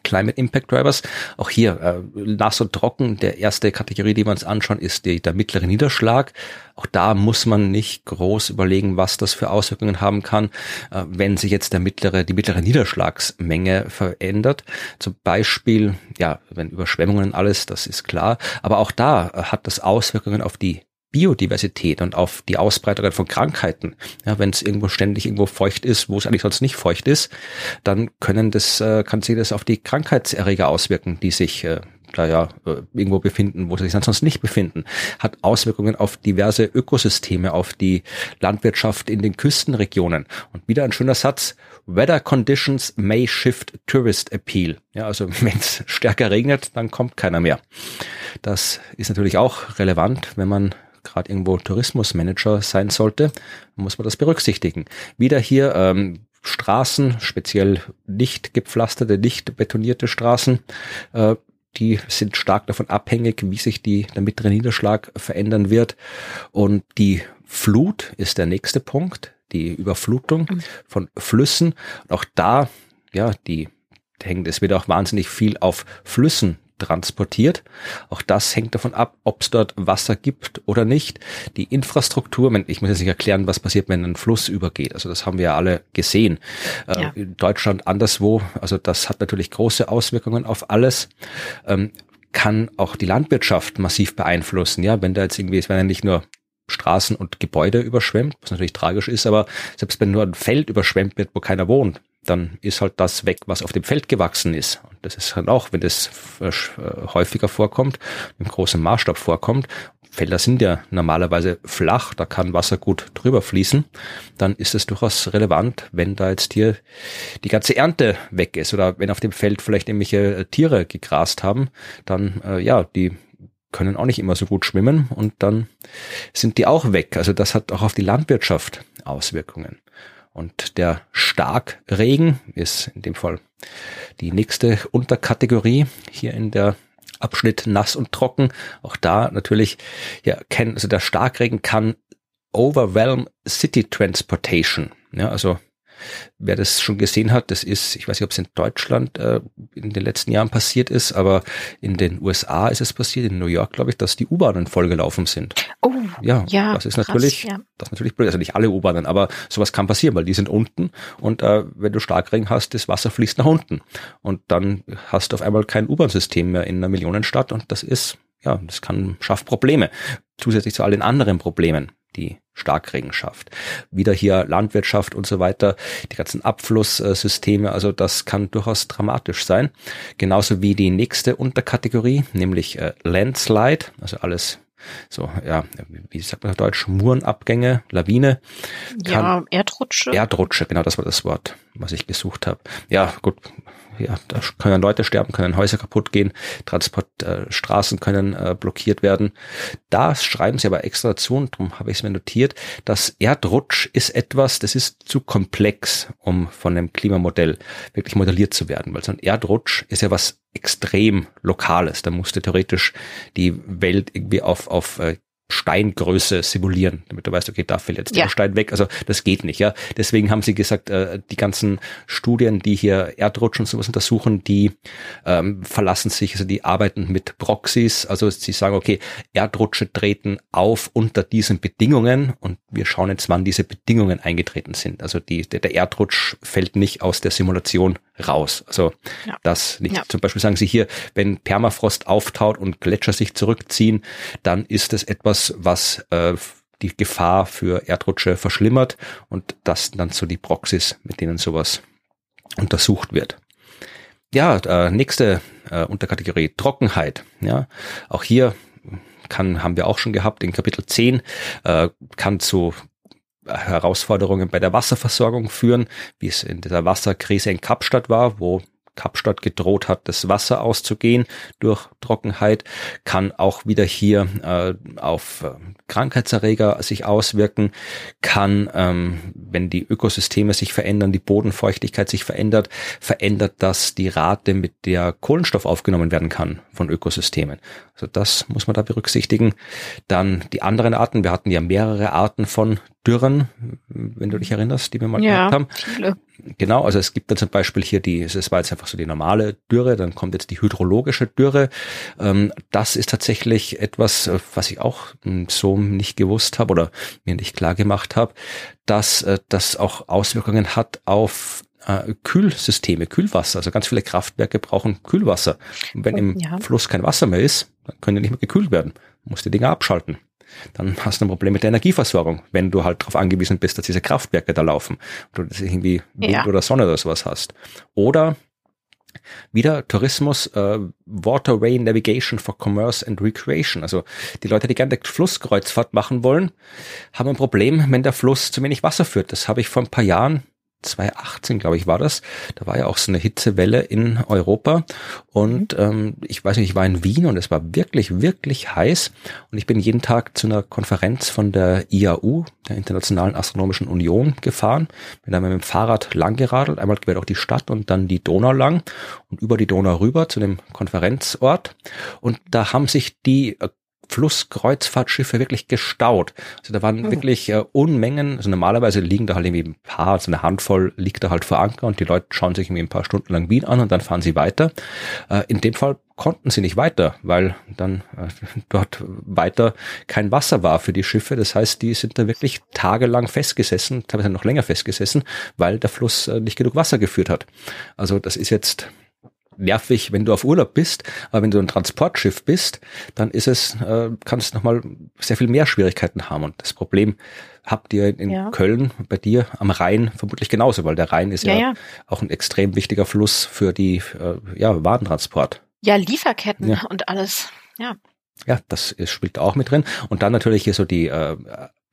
Climate Impact Drivers. Auch hier äh, nass und trocken. Der erste Kategorie, die wir uns anschauen, ist die, der mittlere Niederschlag. Auch da muss man nicht groß überlegen, was das für Auswirkungen haben kann, äh, wenn sich jetzt der mittlere, die mittlere Niederschlagsmenge verändert. Zum Beispiel, ja, wenn Überschwemmungen alles, das ist klar. Aber auch da äh, hat das Auswirkungen auf die Biodiversität und auf die Ausbreitung von Krankheiten. Ja, wenn es irgendwo ständig irgendwo feucht ist, wo es eigentlich sonst nicht feucht ist, dann können das, äh, kann sich das auf die Krankheitserreger auswirken, die sich äh, da ja äh, irgendwo befinden, wo sie sich sonst nicht befinden, hat Auswirkungen auf diverse Ökosysteme, auf die Landwirtschaft in den Küstenregionen. Und wieder ein schöner Satz, Weather conditions may shift tourist appeal. Ja, also wenn es stärker regnet, dann kommt keiner mehr. Das ist natürlich auch relevant, wenn man gerade irgendwo Tourismusmanager sein sollte, muss man das berücksichtigen. Wieder hier ähm, Straßen, speziell nicht gepflasterte, nicht betonierte Straßen, äh, die sind stark davon abhängig, wie sich die, der mittlere Niederschlag verändern wird. Und die Flut ist der nächste Punkt, die Überflutung mhm. von Flüssen. Und auch da, ja, die hängt es wieder auch wahnsinnig viel auf Flüssen transportiert. Auch das hängt davon ab, ob es dort Wasser gibt oder nicht. Die Infrastruktur, ich muss jetzt nicht erklären, was passiert, wenn ein Fluss übergeht. Also das haben wir ja alle gesehen. Äh, ja. in Deutschland anderswo. Also das hat natürlich große Auswirkungen auf alles. Ähm, kann auch die Landwirtschaft massiv beeinflussen. Ja, wenn da jetzt irgendwie, es werden ja nicht nur Straßen und Gebäude überschwemmt, was natürlich tragisch ist, aber selbst wenn nur ein Feld überschwemmt wird, wo keiner wohnt, dann ist halt das weg, was auf dem Feld gewachsen ist. Und das ist halt auch, wenn das äh, häufiger vorkommt, im großen Maßstab vorkommt, Felder sind ja normalerweise flach, da kann Wasser gut drüber fließen, dann ist es durchaus relevant, wenn da jetzt hier die ganze Ernte weg ist oder wenn auf dem Feld vielleicht irgendwelche äh, Tiere gegrast haben, dann äh, ja, die können auch nicht immer so gut schwimmen und dann sind die auch weg. Also das hat auch auf die Landwirtschaft Auswirkungen. Und der Starkregen ist in dem Fall die nächste Unterkategorie hier in der Abschnitt nass und trocken. Auch da natürlich, ja, kennen, also der Starkregen kann overwhelm city transportation. Ja, also Wer das schon gesehen hat, das ist, ich weiß nicht, ob es in Deutschland äh, in den letzten Jahren passiert ist, aber in den USA ist es passiert, in New York, glaube ich, dass die U-Bahnen vollgelaufen sind. Oh, ja, ja das ist krass, natürlich, ja. das ist natürlich blöd. Also nicht alle U-Bahnen, aber sowas kann passieren, weil die sind unten und äh, wenn du Starkregen hast, das Wasser fließt nach unten und dann hast du auf einmal kein U-Bahn-System mehr in einer Millionenstadt und das ist ja, das kann schafft Probleme zusätzlich zu all den anderen Problemen die Starkregen schafft. Wieder hier Landwirtschaft und so weiter, die ganzen Abflusssysteme, also das kann durchaus dramatisch sein. Genauso wie die nächste Unterkategorie, nämlich äh, Landslide, also alles so, ja, wie sagt man auf Deutsch, Murenabgänge, Lawine. ja, Erdrutsche. Erdrutsche, genau, das war das Wort, was ich gesucht habe. Ja, gut, ja, da können Leute sterben, können Häuser kaputt gehen, Transportstraßen äh, können äh, blockiert werden. Da schreiben sie aber extra dazu, und darum habe ich es mir notiert, dass Erdrutsch ist etwas, das ist zu komplex, um von einem Klimamodell wirklich modelliert zu werden, weil so ein Erdrutsch ist ja was extrem Lokales. Da musste theoretisch die Welt irgendwie auf, auf äh, Steingröße simulieren, damit du weißt, okay, da fällt jetzt ja. der Stein weg. Also das geht nicht, ja. Deswegen haben sie gesagt, äh, die ganzen Studien, die hier Erdrutsch und sowas untersuchen, die ähm, verlassen sich, also die arbeiten mit Proxys. Also sie sagen, okay, Erdrutsche treten auf unter diesen Bedingungen und wir schauen jetzt, wann diese Bedingungen eingetreten sind. Also die, der, der Erdrutsch fällt nicht aus der Simulation raus. Also ja. das nicht. Ja. Zum Beispiel sagen sie hier, wenn Permafrost auftaut und Gletscher sich zurückziehen, dann ist es etwas, was äh, die Gefahr für Erdrutsche verschlimmert und das dann so die Proxys, mit denen sowas untersucht wird. Ja, äh, nächste äh, Unterkategorie Trockenheit. Ja, auch hier kann, haben wir auch schon gehabt in Kapitel 10, äh, kann zu Herausforderungen bei der Wasserversorgung führen, wie es in dieser Wasserkrise in Kapstadt war, wo Kapstadt gedroht hat, das Wasser auszugehen durch Trockenheit, kann auch wieder hier äh, auf äh, Krankheitserreger sich auswirken, kann, ähm, wenn die Ökosysteme sich verändern, die Bodenfeuchtigkeit sich verändert, verändert das die Rate, mit der Kohlenstoff aufgenommen werden kann von Ökosystemen. Also das muss man da berücksichtigen. Dann die anderen Arten, wir hatten ja mehrere Arten von Dürren, wenn du dich erinnerst, die wir mal ja, gehabt haben. Viele. Genau, also es gibt dann zum Beispiel hier die, es war jetzt einfach so die normale Dürre, dann kommt jetzt die hydrologische Dürre. Ähm, das ist tatsächlich etwas, was ich auch hm, so nicht gewusst habe oder mir nicht klar gemacht habe, dass äh, das auch Auswirkungen hat auf äh, Kühlsysteme, Kühlwasser. Also ganz viele Kraftwerke brauchen Kühlwasser. Und wenn im ja. Fluss kein Wasser mehr ist, dann können die nicht mehr gekühlt werden. Du musst die Dinger abschalten dann hast du ein Problem mit der Energieversorgung, wenn du halt darauf angewiesen bist, dass diese Kraftwerke da laufen oder dass irgendwie Wind ja. oder Sonne oder sowas hast. Oder wieder Tourismus, äh, Waterway Navigation for Commerce and Recreation. Also die Leute, die gerne Flusskreuzfahrt machen wollen, haben ein Problem, wenn der Fluss zu wenig Wasser führt. Das habe ich vor ein paar Jahren 2018, glaube ich, war das. Da war ja auch so eine Hitzewelle in Europa. Und mhm. ähm, ich weiß nicht, ich war in Wien und es war wirklich, wirklich heiß. Und ich bin jeden Tag zu einer Konferenz von der IAU, der Internationalen Astronomischen Union, gefahren. Bin dann mit dem Fahrrad lang geradelt, einmal quer durch die Stadt und dann die Donau lang und über die Donau rüber zu dem Konferenzort. Und da haben sich die Flusskreuzfahrtschiffe wirklich gestaut. Also da waren mhm. wirklich äh, Unmengen, also normalerweise liegen da halt irgendwie ein paar, so eine Handvoll liegt da halt vor Anker und die Leute schauen sich irgendwie ein paar Stunden lang Wien an und dann fahren sie weiter. Äh, in dem Fall konnten sie nicht weiter, weil dann äh, dort weiter kein Wasser war für die Schiffe. Das heißt, die sind da wirklich tagelang festgesessen, teilweise noch länger festgesessen, weil der Fluss äh, nicht genug Wasser geführt hat. Also das ist jetzt nervig, wenn du auf Urlaub bist, aber wenn du ein Transportschiff bist, dann ist es, äh, kannst du nochmal sehr viel mehr Schwierigkeiten haben. Und das Problem habt ihr in ja. Köln bei dir am Rhein vermutlich genauso, weil der Rhein ist ja, ja auch ein extrem wichtiger Fluss für die äh, ja, Warentransport. Ja, Lieferketten ja. und alles. Ja. Ja, das ist, spielt auch mit drin. Und dann natürlich hier so die äh,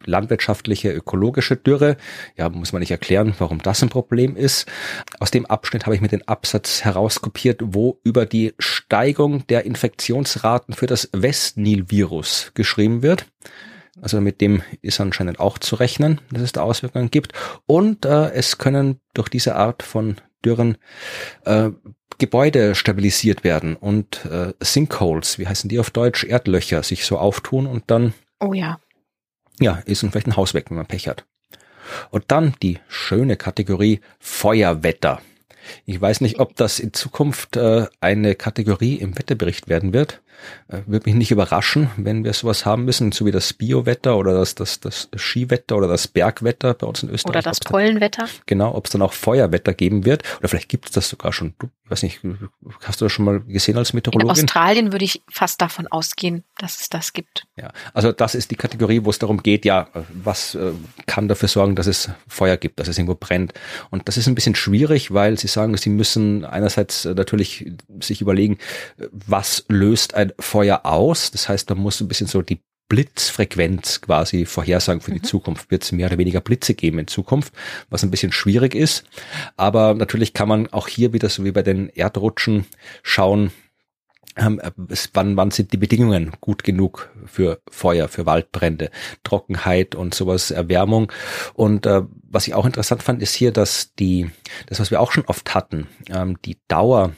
landwirtschaftliche, ökologische Dürre. Ja, muss man nicht erklären, warum das ein Problem ist. Aus dem Abschnitt habe ich mir den Absatz herauskopiert, wo über die Steigung der Infektionsraten für das Westnil-Virus geschrieben wird. Also mit dem ist anscheinend auch zu rechnen, dass es da Auswirkungen gibt. Und äh, es können durch diese Art von Dürren äh, Gebäude stabilisiert werden und äh, Sinkholes, wie heißen die auf Deutsch, Erdlöcher, sich so auftun und dann oh ja ja, ist vielleicht ein Haus weg, wenn man Pech hat. Und dann die schöne Kategorie Feuerwetter. Ich weiß nicht, ob das in Zukunft äh, eine Kategorie im Wetterbericht werden wird. Äh, Würde mich nicht überraschen, wenn wir sowas haben müssen, so wie das Biowetter oder das, das, das Skiwetter oder das Bergwetter bei uns in Österreich. Oder das Pollenwetter. Genau, ob es dann auch Feuerwetter geben wird. Oder vielleicht gibt es das sogar schon. Du, ich weiß nicht, hast du das schon mal gesehen als Meteorologin? In Australien würde ich fast davon ausgehen, dass es das gibt. Ja, also das ist die Kategorie, wo es darum geht, ja, was äh, kann dafür sorgen, dass es Feuer gibt, dass es irgendwo brennt. Und das ist ein bisschen schwierig, weil sie sagen, sie müssen einerseits äh, natürlich sich überlegen, was löst ein Feuer aus. Das heißt, da muss ein bisschen so die Blitzfrequenz quasi vorhersagen für die mhm. Zukunft. Wird es mehr oder weniger Blitze geben in Zukunft, was ein bisschen schwierig ist. Aber natürlich kann man auch hier wieder, so wie bei den Erdrutschen, schauen, ähm, wann, wann sind die Bedingungen gut genug für Feuer, für Waldbrände, Trockenheit und sowas, Erwärmung. Und äh, was ich auch interessant fand, ist hier, dass die, das, was wir auch schon oft hatten, ähm, die Dauer,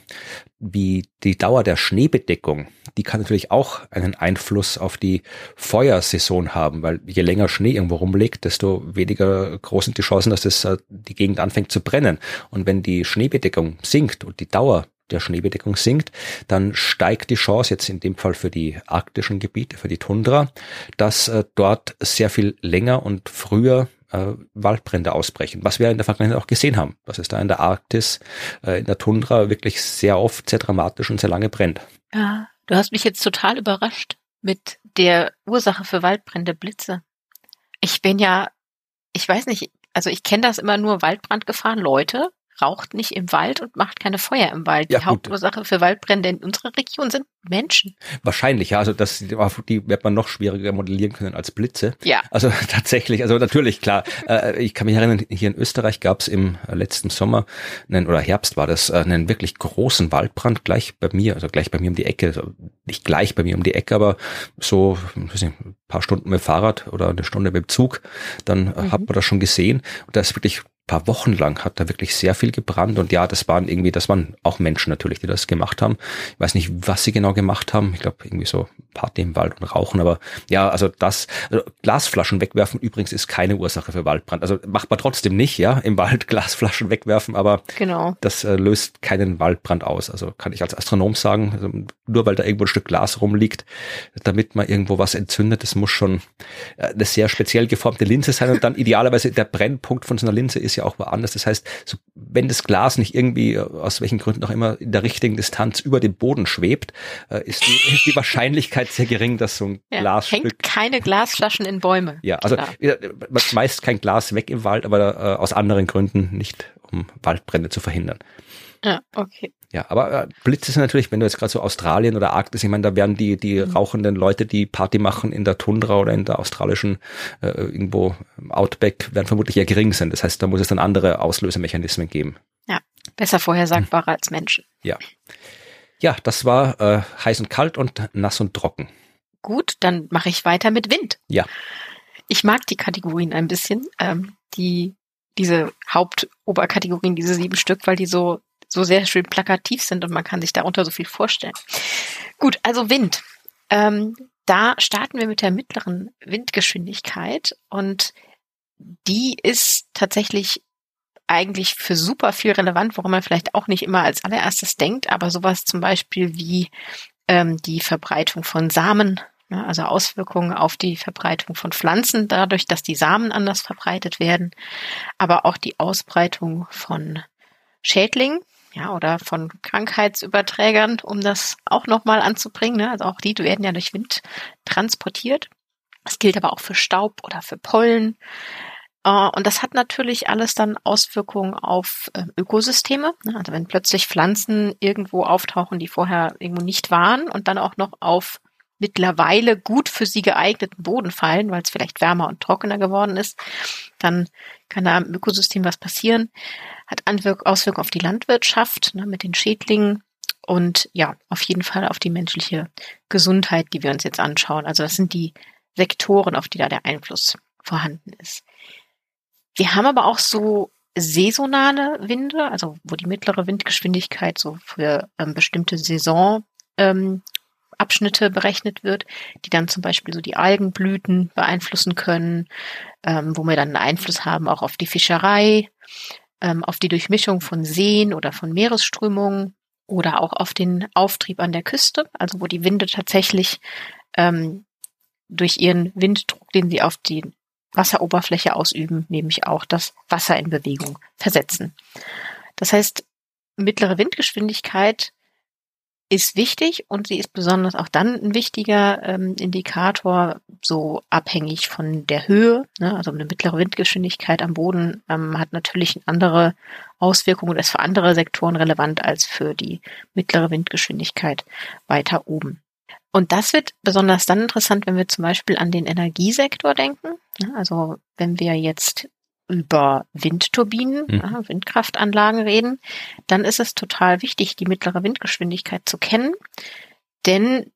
wie die Dauer der Schneebedeckung, die kann natürlich auch einen Einfluss auf die Feuersaison haben, weil je länger Schnee irgendwo rumliegt, desto weniger groß sind die Chancen, dass das, äh, die Gegend anfängt zu brennen. Und wenn die Schneebedeckung sinkt und die Dauer der Schneebedeckung sinkt, dann steigt die Chance jetzt in dem Fall für die arktischen Gebiete, für die Tundra, dass äh, dort sehr viel länger und früher äh, Waldbrände ausbrechen, was wir in der Vergangenheit auch gesehen haben, dass es da in der Arktis, äh, in der Tundra wirklich sehr oft, sehr dramatisch und sehr lange brennt. Ja, du hast mich jetzt total überrascht mit der Ursache für Waldbrände Blitze. Ich bin ja, ich weiß nicht, also ich kenne das immer nur Waldbrandgefahren, Leute, raucht nicht im Wald und macht keine Feuer im Wald. Ja, die gut. Hauptursache für Waldbrände in unserer Region sind Menschen. Wahrscheinlich, ja. Also das, die wird man noch schwieriger modellieren können als Blitze. Ja. Also tatsächlich, also natürlich, klar. Äh, ich kann mich erinnern, hier in Österreich gab es im letzten Sommer, einen, oder Herbst war das, äh, einen wirklich großen Waldbrand gleich bei mir, also gleich bei mir um die Ecke. Also nicht gleich bei mir um die Ecke, aber so weiß nicht, ein paar Stunden mit Fahrrad oder eine Stunde mit dem Zug. Dann mhm. hat man das schon gesehen. Und da ist wirklich paar Wochen lang hat da wirklich sehr viel gebrannt und ja, das waren irgendwie, das waren auch Menschen natürlich, die das gemacht haben. Ich weiß nicht, was sie genau gemacht haben. Ich glaube irgendwie so Party im Wald und Rauchen, aber ja, also das also Glasflaschen wegwerfen übrigens ist keine Ursache für Waldbrand. Also macht man trotzdem nicht, ja, im Wald Glasflaschen wegwerfen, aber genau. das äh, löst keinen Waldbrand aus. Also kann ich als Astronom sagen, also nur weil da irgendwo ein Stück Glas rumliegt, damit man irgendwo was entzündet, das muss schon äh, eine sehr speziell geformte Linse sein und dann idealerweise der Brennpunkt von so einer Linse ist ja auch woanders. Das heißt, so, wenn das Glas nicht irgendwie, äh, aus welchen Gründen auch immer, in der richtigen Distanz über dem Boden schwebt, äh, ist, die, ist die Wahrscheinlichkeit sehr gering, dass so ein ja, Glasstück... Hängt keine Glasflaschen in Bäume. Ja, also man schmeißt kein Glas weg im Wald, aber äh, aus anderen Gründen nicht, um Waldbrände zu verhindern. Ja, okay. Ja, aber äh, Blitz ist natürlich, wenn du jetzt gerade so Australien oder Arktis, ich meine, da werden die die mhm. rauchenden Leute, die Party machen in der Tundra oder in der australischen äh, irgendwo Outback, werden vermutlich eher gering sein. Das heißt, da muss es dann andere Auslösemechanismen geben. Ja, besser vorhersagbarer als Menschen. Ja. Ja, das war äh, heiß und kalt und nass und trocken. Gut, dann mache ich weiter mit Wind. Ja. Ich mag die Kategorien ein bisschen, ähm, die diese Hauptoberkategorien, diese sieben Stück, weil die so so sehr schön plakativ sind und man kann sich darunter so viel vorstellen. Gut, also Wind. Ähm, da starten wir mit der mittleren Windgeschwindigkeit und die ist tatsächlich eigentlich für super viel relevant, worum man vielleicht auch nicht immer als allererstes denkt, aber sowas zum Beispiel wie ähm, die Verbreitung von Samen, ne, also Auswirkungen auf die Verbreitung von Pflanzen, dadurch, dass die Samen anders verbreitet werden, aber auch die Ausbreitung von Schädlingen, ja, oder von Krankheitsüberträgern, um das auch nochmal anzubringen. Ne? Also auch die werden ja durch Wind transportiert. Das gilt aber auch für Staub oder für Pollen. Uh, und das hat natürlich alles dann Auswirkungen auf äh, Ökosysteme. Ne? Also wenn plötzlich Pflanzen irgendwo auftauchen, die vorher irgendwo nicht waren und dann auch noch auf mittlerweile gut für sie geeigneten Boden fallen, weil es vielleicht wärmer und trockener geworden ist, dann kann da im Ökosystem was passieren hat Auswirkungen auf die Landwirtschaft ne, mit den Schädlingen und ja, auf jeden Fall auf die menschliche Gesundheit, die wir uns jetzt anschauen. Also das sind die Sektoren, auf die da der Einfluss vorhanden ist. Wir haben aber auch so saisonale Winde, also wo die mittlere Windgeschwindigkeit so für ähm, bestimmte Saisonabschnitte ähm, berechnet wird, die dann zum Beispiel so die Algenblüten beeinflussen können, ähm, wo wir dann einen Einfluss haben auch auf die Fischerei ähm, auf die Durchmischung von Seen oder von Meeresströmungen oder auch auf den Auftrieb an der Küste, also wo die Winde tatsächlich ähm, durch ihren Winddruck, den sie auf die Wasseroberfläche ausüben, nämlich auch das Wasser in Bewegung versetzen. Das heißt, mittlere Windgeschwindigkeit ist wichtig und sie ist besonders auch dann ein wichtiger ähm, Indikator, so abhängig von der Höhe. Ne? Also eine mittlere Windgeschwindigkeit am Boden ähm, hat natürlich andere Auswirkungen und ist für andere Sektoren relevant als für die mittlere Windgeschwindigkeit weiter oben. Und das wird besonders dann interessant, wenn wir zum Beispiel an den Energiesektor denken. Also wenn wir jetzt über Windturbinen, mhm. Windkraftanlagen reden, dann ist es total wichtig, die mittlere Windgeschwindigkeit zu kennen. Denn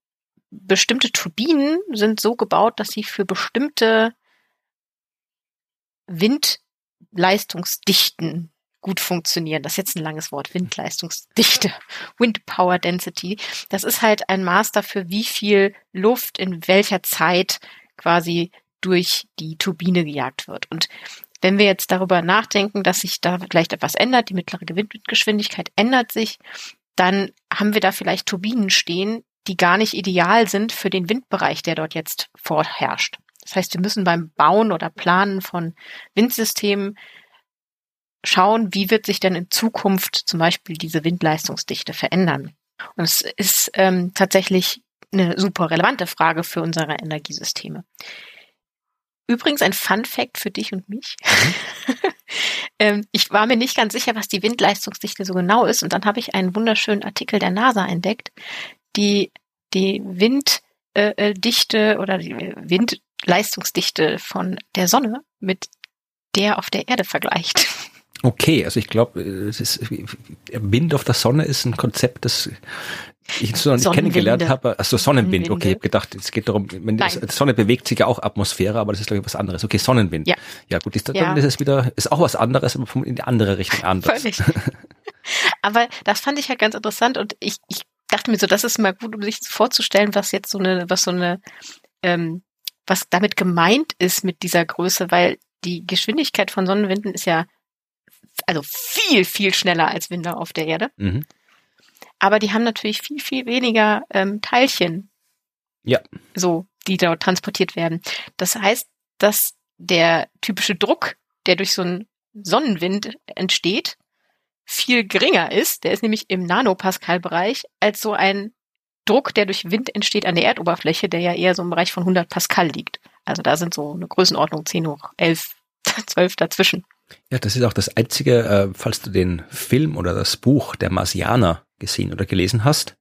bestimmte Turbinen sind so gebaut, dass sie für bestimmte Windleistungsdichten gut funktionieren. Das ist jetzt ein langes Wort. Windleistungsdichte. Wind Power Density. Das ist halt ein Maß dafür, wie viel Luft in welcher Zeit quasi durch die Turbine gejagt wird. Und wenn wir jetzt darüber nachdenken, dass sich da vielleicht etwas ändert, die mittlere Windgeschwindigkeit ändert sich, dann haben wir da vielleicht Turbinen stehen, die gar nicht ideal sind für den Windbereich, der dort jetzt vorherrscht. Das heißt, wir müssen beim Bauen oder Planen von Windsystemen schauen, wie wird sich denn in Zukunft zum Beispiel diese Windleistungsdichte verändern. Und es ist ähm, tatsächlich eine super relevante Frage für unsere Energiesysteme. Übrigens ein Fun Fact für dich und mich. Mhm. ähm, ich war mir nicht ganz sicher, was die Windleistungsdichte so genau ist. Und dann habe ich einen wunderschönen Artikel der NASA entdeckt, die die Winddichte äh, oder die Windleistungsdichte von der Sonne mit der auf der Erde vergleicht. Okay, also ich glaube, Wind auf der Sonne ist ein Konzept, das ich so noch nicht kennengelernt habe. Also Sonnenwind, okay, ich habe gedacht, es geht darum, wenn die Sonne bewegt sich ja auch Atmosphäre, aber das ist glaube ich was anderes. Okay, Sonnenwind. Ja, ja gut, ist, dann ja. ist es wieder, ist auch was anderes, aber in die andere Richtung anders. Völlig. aber das fand ich halt ganz interessant und ich, ich dachte mir so, das ist mal gut, um sich vorzustellen, was jetzt so eine, was so eine, ähm, was damit gemeint ist mit dieser Größe, weil die Geschwindigkeit von Sonnenwinden ist ja also viel, viel schneller als Winde auf der Erde. Mhm. Aber die haben natürlich viel, viel weniger ähm, Teilchen. Ja. So, die dort transportiert werden. Das heißt, dass der typische Druck, der durch so einen Sonnenwind entsteht, viel geringer ist. Der ist nämlich im Nanopascal-Bereich als so ein Druck, der durch Wind entsteht an der Erdoberfläche, der ja eher so im Bereich von 100 Pascal liegt. Also da sind so eine Größenordnung 10 hoch 11, 12 dazwischen. Ja, das ist auch das einzige, äh, falls du den Film oder das Buch der Marsianer gesehen oder gelesen hast.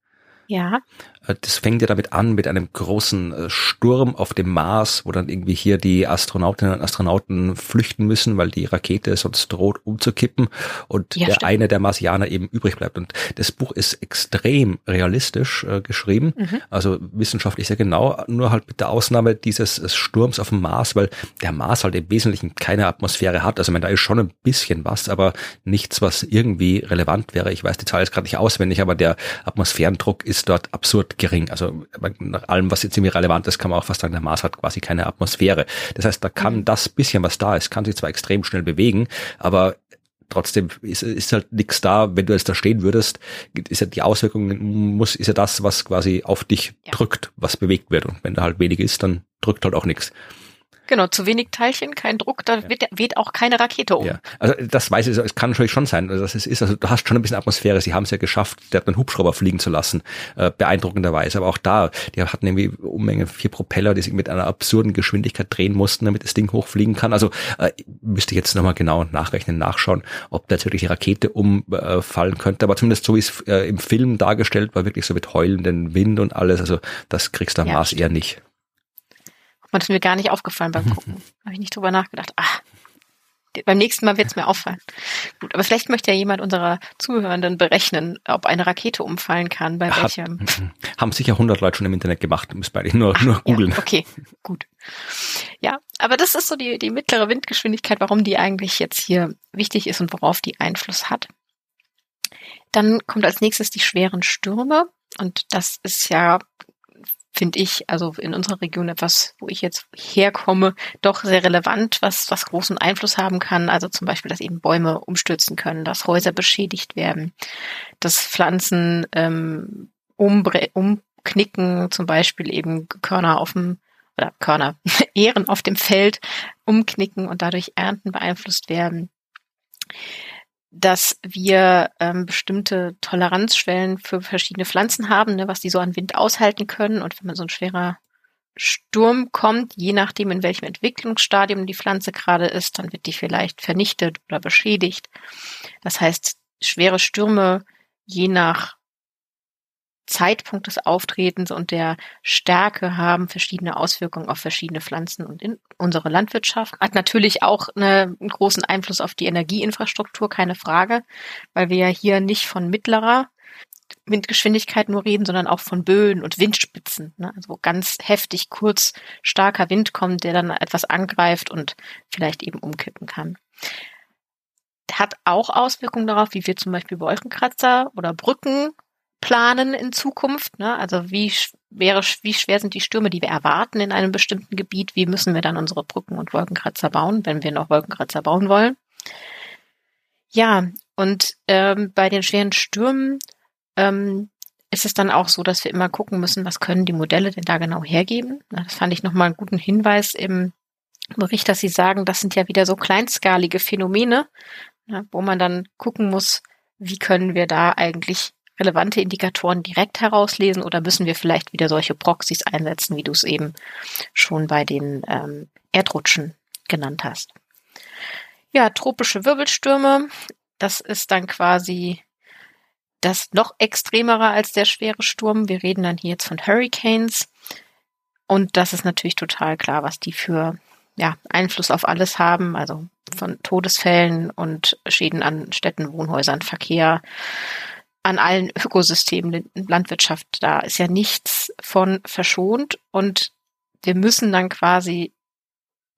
Ja. Äh, das fängt ja damit an mit einem großen äh, Sturm auf dem Mars, wo dann irgendwie hier die Astronautinnen und Astronauten flüchten müssen, weil die Rakete sonst droht umzukippen und ja, der stimmt. eine der Marsianer eben übrig bleibt. Und das Buch ist extrem realistisch äh, geschrieben, mhm. also wissenschaftlich sehr genau, nur halt mit der Ausnahme dieses äh, Sturms auf dem Mars, weil der Mars halt im Wesentlichen keine Atmosphäre hat. Also ich meine, da ist schon ein bisschen was, aber nichts, was irgendwie relevant wäre. Ich weiß die Zahl jetzt gerade nicht auswendig, aber der Atmosphärendruck ist dort absurd gering. Also nach allem, was jetzt irgendwie relevant ist, kann man auch fast sagen, der Mars hat quasi keine Atmosphäre. Das heißt, da kann mhm. das bisschen, was da ist, kann sich zwar extrem schnell bewegen, aber trotzdem ist, ist halt nichts da, wenn du jetzt da stehen würdest, ist ja die Auswirkung muss, ist ja das, was quasi auf dich ja. drückt, was bewegt wird. Und wenn da halt wenig ist, dann drückt halt auch nichts. Genau, zu wenig Teilchen, kein Druck, da weht, weht, auch keine Rakete um. Ja, also das weiß ich, es kann natürlich schon sein, also das ist, also du hast schon ein bisschen Atmosphäre, sie haben es ja geschafft, der hat einen Hubschrauber fliegen zu lassen, äh, beeindruckenderweise, aber auch da, die hatten irgendwie Unmenge vier Propeller, die sich mit einer absurden Geschwindigkeit drehen mussten, damit das Ding hochfliegen kann, also äh, müsste ich jetzt nochmal genau nachrechnen, nachschauen, ob da jetzt wirklich die Rakete umfallen könnte, aber zumindest so wie es äh, im Film dargestellt war, wirklich so mit heulenden Wind und alles, also das kriegst du am ja, Mars eher nicht. Und das ist mir gar nicht aufgefallen beim Gucken. Habe ich nicht drüber nachgedacht. Ah, beim nächsten Mal wird es mir auffallen. Gut, aber vielleicht möchte ja jemand unserer Zuhörenden berechnen, ob eine Rakete umfallen kann, bei Hat, welchem. Haben sicher 100 Leute schon im Internet gemacht, muss bei nur, Ach, nur googeln. Ja, okay, gut. Ja, aber das ist so die, die mittlere Windgeschwindigkeit, warum die eigentlich jetzt hier wichtig ist und worauf die Einfluss hat. Dann kommt als nächstes die schweren Stürme. Und das ist ja finde ich, also in unserer Region etwas, wo ich jetzt herkomme, doch sehr relevant, was, was großen Einfluss haben kann. Also zum Beispiel, dass eben Bäume umstürzen können, dass Häuser beschädigt werden, dass Pflanzen ähm, umbre umknicken, zum Beispiel eben Körner auf dem oder Körner, Ähren auf dem Feld umknicken und dadurch Ernten beeinflusst werden dass wir ähm, bestimmte Toleranzschwellen für verschiedene Pflanzen haben, ne, was die so an Wind aushalten können. Und wenn man so ein schwerer Sturm kommt, je nachdem, in welchem Entwicklungsstadium die Pflanze gerade ist, dann wird die vielleicht vernichtet oder beschädigt. Das heißt, schwere Stürme, je nach Zeitpunkt des Auftretens und der Stärke haben verschiedene Auswirkungen auf verschiedene Pflanzen und in unsere Landwirtschaft. Hat natürlich auch eine, einen großen Einfluss auf die Energieinfrastruktur, keine Frage, weil wir ja hier nicht von mittlerer Windgeschwindigkeit nur reden, sondern auch von Böen und Windspitzen. Ne? Also wo ganz heftig, kurz, starker Wind kommt, der dann etwas angreift und vielleicht eben umkippen kann. Hat auch Auswirkungen darauf, wie wir zum Beispiel Wolkenkratzer oder Brücken planen in Zukunft. Ne? Also wie schwer, wie schwer sind die Stürme, die wir erwarten in einem bestimmten Gebiet? Wie müssen wir dann unsere Brücken und Wolkenkratzer bauen, wenn wir noch Wolkenkratzer bauen wollen? Ja, und ähm, bei den schweren Stürmen ähm, ist es dann auch so, dass wir immer gucken müssen, was können die Modelle denn da genau hergeben. Das fand ich nochmal einen guten Hinweis im Bericht, dass Sie sagen, das sind ja wieder so kleinskalige Phänomene, wo man dann gucken muss, wie können wir da eigentlich relevante Indikatoren direkt herauslesen oder müssen wir vielleicht wieder solche Proxys einsetzen, wie du es eben schon bei den ähm, Erdrutschen genannt hast. Ja, tropische Wirbelstürme, das ist dann quasi das noch extremere als der schwere Sturm. Wir reden dann hier jetzt von Hurricanes. Und das ist natürlich total klar, was die für ja, Einfluss auf alles haben, also von Todesfällen und Schäden an Städten, Wohnhäusern, Verkehr, an allen Ökosystemen, Landwirtschaft, da ist ja nichts von verschont und wir müssen dann quasi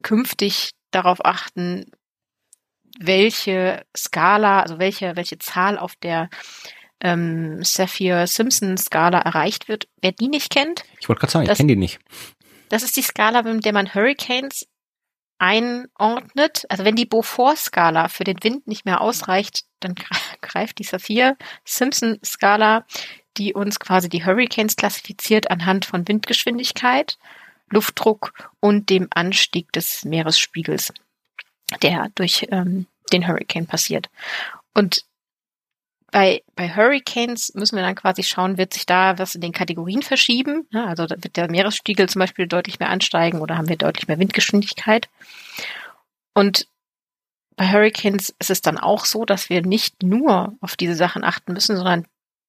künftig darauf achten, welche Skala, also welche, welche Zahl auf der ähm, Saphir-Simpson-Skala erreicht wird. Wer die nicht kennt. Ich wollte gerade sagen, ich kenne die nicht. Das ist die Skala, mit der man Hurricanes einordnet. Also wenn die Beaufort-Skala für den Wind nicht mehr ausreicht, dann greift die Saphir-Simpson-Skala, die uns quasi die Hurricanes klassifiziert anhand von Windgeschwindigkeit, Luftdruck und dem Anstieg des Meeresspiegels, der durch ähm, den Hurricane passiert. Und bei, bei Hurricanes müssen wir dann quasi schauen, wird sich da was in den Kategorien verschieben? Ja, also wird der Meeresspiegel zum Beispiel deutlich mehr ansteigen oder haben wir deutlich mehr Windgeschwindigkeit? Und bei Hurricanes ist es dann auch so, dass wir nicht nur auf diese Sachen achten müssen, sondern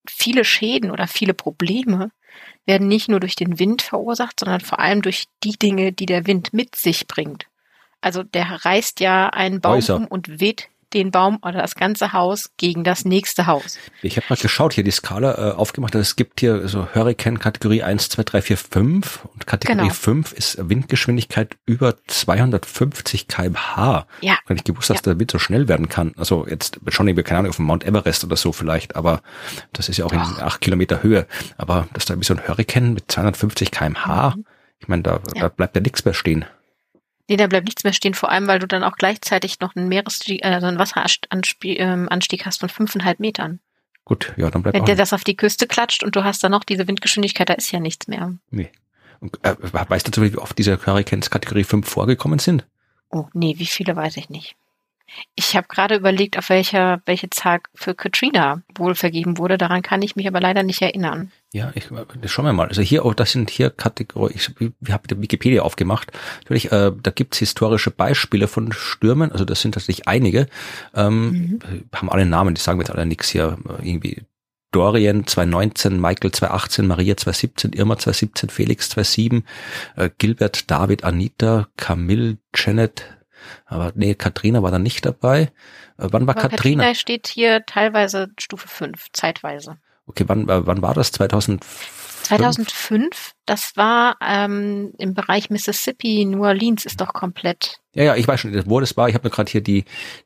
viele Schäden oder viele Probleme werden nicht nur durch den Wind verursacht, sondern vor allem durch die Dinge, die der Wind mit sich bringt. Also der reißt ja einen Baum Häuser. um und weht den Baum oder das ganze Haus gegen das nächste Haus. Ich habe mal geschaut, hier die Skala äh, aufgemacht. Es gibt hier so Hurricane Kategorie 1, 2, 3, 4, 5 und Kategorie genau. 5 ist Windgeschwindigkeit über 250 kmh. Ja. Ich nicht gewusst, dass ja. der Wind so schnell werden kann. Also jetzt schon irgendwie, keine Ahnung, auf dem Mount Everest oder so vielleicht, aber das ist ja auch Doch. in acht Kilometer Höhe. Aber dass da wie so ein Hurricane mit 250 kmh, mhm. ich meine, da, ja. da bleibt ja nichts mehr stehen. Nee, da bleibt nichts mehr stehen, vor allem, weil du dann auch gleichzeitig noch einen Meeresstieg, äh, also einen Wasseranstieg ähm, hast von fünfeinhalb Metern. Gut, ja, dann bleibt Wenn der das auf die Küste klatscht und du hast dann noch diese Windgeschwindigkeit, da ist ja nichts mehr. Nee. Und, äh, weißt du, wie oft diese Hurricanes Kategorie 5 vorgekommen sind? Oh, nee, wie viele weiß ich nicht. Ich habe gerade überlegt, auf welcher welche Zahl für Katrina wohl vergeben wurde. Daran kann ich mich aber leider nicht erinnern. Ja, ich schauen wir mal. Also hier, oh, das sind hier Kategorien. Ich, ich habe Wikipedia aufgemacht. Natürlich, äh, da gibt's historische Beispiele von Stürmen. Also das sind tatsächlich einige. Ähm, mhm. Haben alle Namen. Die sagen mir jetzt alle nichts hier. Irgendwie Dorian 2019, Michael 2018, Maria 2017, Irma 2017, Felix 2007, äh, Gilbert, David, Anita, Camille, Janet aber nee, Katrina war da nicht dabei. Äh, wann war Aber Katrina? Katrina steht hier teilweise Stufe 5, zeitweise. Okay, wann, äh, wann war das? 2005? 2005, das war ähm, im Bereich Mississippi, New Orleans ist doch komplett. Ja, ja, ich weiß schon, wo das war. Ich habe mir gerade hier die,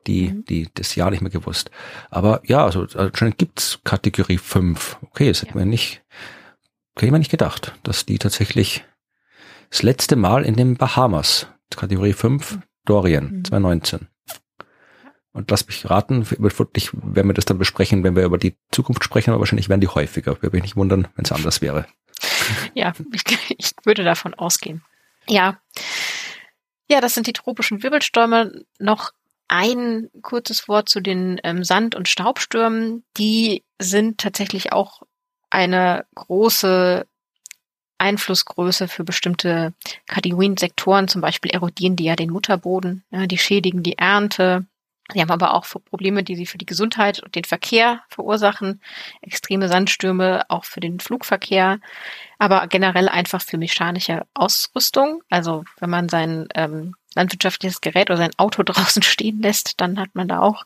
die, mhm. die, das Jahr nicht mehr gewusst. Aber ja, also anscheinend gibt's Kategorie 5. Okay, das hätte ja. man nicht, hätte man nicht gedacht, dass die tatsächlich das letzte Mal in den Bahamas, Kategorie 5, Dorian, mhm. 2019. Und lass mich raten, vermutlich werden wir das dann besprechen, wenn wir über die Zukunft sprechen, aber wahrscheinlich werden die häufiger. Würde mich nicht wundern, wenn es anders wäre. Ja, ich, ich würde davon ausgehen. Ja. Ja, das sind die tropischen Wirbelstürme. Noch ein kurzes Wort zu den ähm, Sand- und Staubstürmen. Die sind tatsächlich auch eine große Einflussgröße für bestimmte Kategorien, Sektoren, zum Beispiel erodieren die ja den Mutterboden, ja, die schädigen die Ernte, Die haben aber auch Probleme, die sie für die Gesundheit und den Verkehr verursachen. Extreme Sandstürme auch für den Flugverkehr, aber generell einfach für mechanische Ausrüstung. Also wenn man sein ähm, landwirtschaftliches Gerät oder sein Auto draußen stehen lässt, dann hat man da auch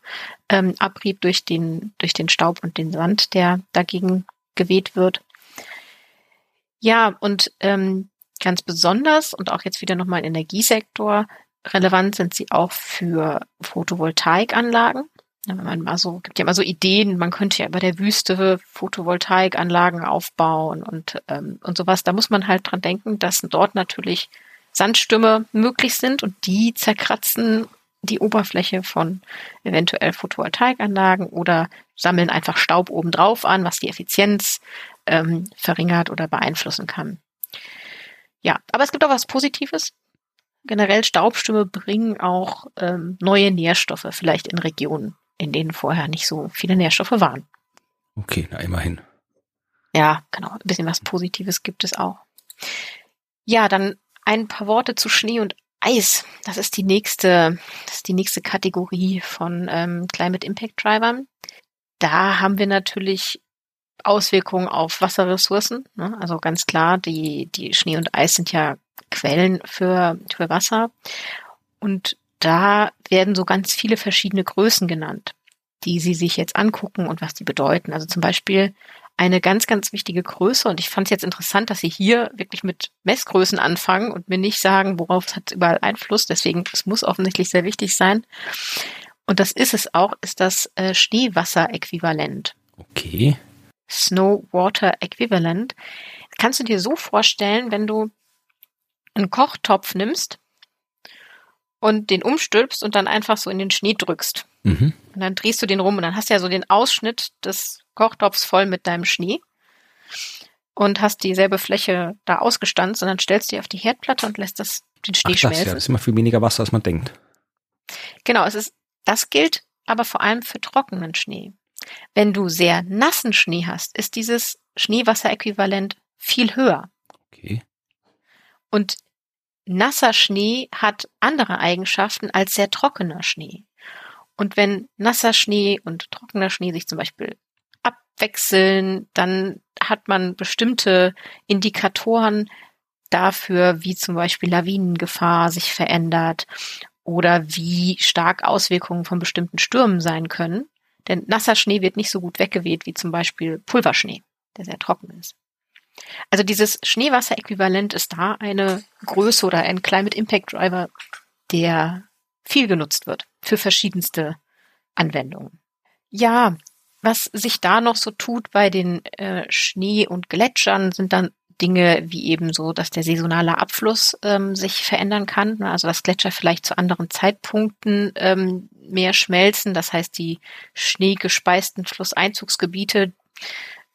ähm, Abrieb durch den, durch den Staub und den Sand, der dagegen geweht wird. Ja, und ähm, ganz besonders und auch jetzt wieder nochmal im Energiesektor relevant sind sie auch für Photovoltaikanlagen. Wenn man mal so, gibt ja immer so Ideen, man könnte ja über der Wüste Photovoltaikanlagen aufbauen und, ähm, und sowas. Da muss man halt dran denken, dass dort natürlich Sandstürme möglich sind und die zerkratzen die Oberfläche von eventuell Photovoltaikanlagen oder sammeln einfach Staub obendrauf an, was die Effizienz ähm, verringert oder beeinflussen kann. Ja, aber es gibt auch was Positives generell Staubstürme bringen auch ähm, neue Nährstoffe vielleicht in Regionen, in denen vorher nicht so viele Nährstoffe waren. Okay, na immerhin. Ja, genau. Ein bisschen was Positives gibt es auch. Ja, dann ein paar Worte zu Schnee und Eis. Das ist die nächste, das ist die nächste Kategorie von ähm, Climate Impact Drivern. Da haben wir natürlich Auswirkungen auf Wasserressourcen. Ne? Also ganz klar, die, die Schnee und Eis sind ja Quellen für, für Wasser. Und da werden so ganz viele verschiedene Größen genannt, die Sie sich jetzt angucken und was die bedeuten. Also zum Beispiel eine ganz, ganz wichtige Größe. Und ich fand es jetzt interessant, dass Sie hier wirklich mit Messgrößen anfangen und mir nicht sagen, worauf hat es überall Einfluss. Deswegen, es muss offensichtlich sehr wichtig sein. Und das ist es auch, ist das äh, Schneewasseräquivalent. Okay. Snow Water Equivalent. Kannst du dir so vorstellen, wenn du einen Kochtopf nimmst und den umstülpst und dann einfach so in den Schnee drückst. Mhm. Und dann drehst du den rum und dann hast du ja so den Ausschnitt des Kochtopfs voll mit deinem Schnee und hast dieselbe Fläche da ausgestanzt und dann stellst du die auf die Herdplatte und lässt das den Schnee Ach, schmelzen. Das, ja, das ist immer viel weniger Wasser, als man denkt. Genau, es ist, das gilt aber vor allem für trockenen Schnee. Wenn du sehr nassen Schnee hast, ist dieses Schneewasseräquivalent viel höher. Okay. Und nasser Schnee hat andere Eigenschaften als sehr trockener Schnee. Und wenn nasser Schnee und trockener Schnee sich zum Beispiel abwechseln, dann hat man bestimmte Indikatoren dafür, wie zum Beispiel Lawinengefahr sich verändert oder wie stark Auswirkungen von bestimmten Stürmen sein können. Denn nasser Schnee wird nicht so gut weggeweht wie zum Beispiel Pulverschnee, der sehr trocken ist. Also dieses Schneewasseräquivalent ist da eine Größe oder ein Climate Impact Driver, der viel genutzt wird für verschiedenste Anwendungen. Ja, was sich da noch so tut bei den äh, Schnee- und Gletschern, sind dann Dinge wie eben so, dass der saisonale Abfluss ähm, sich verändern kann. Also dass Gletscher vielleicht zu anderen Zeitpunkten ähm, mehr schmelzen. Das heißt, die schneegespeisten Flusseinzugsgebiete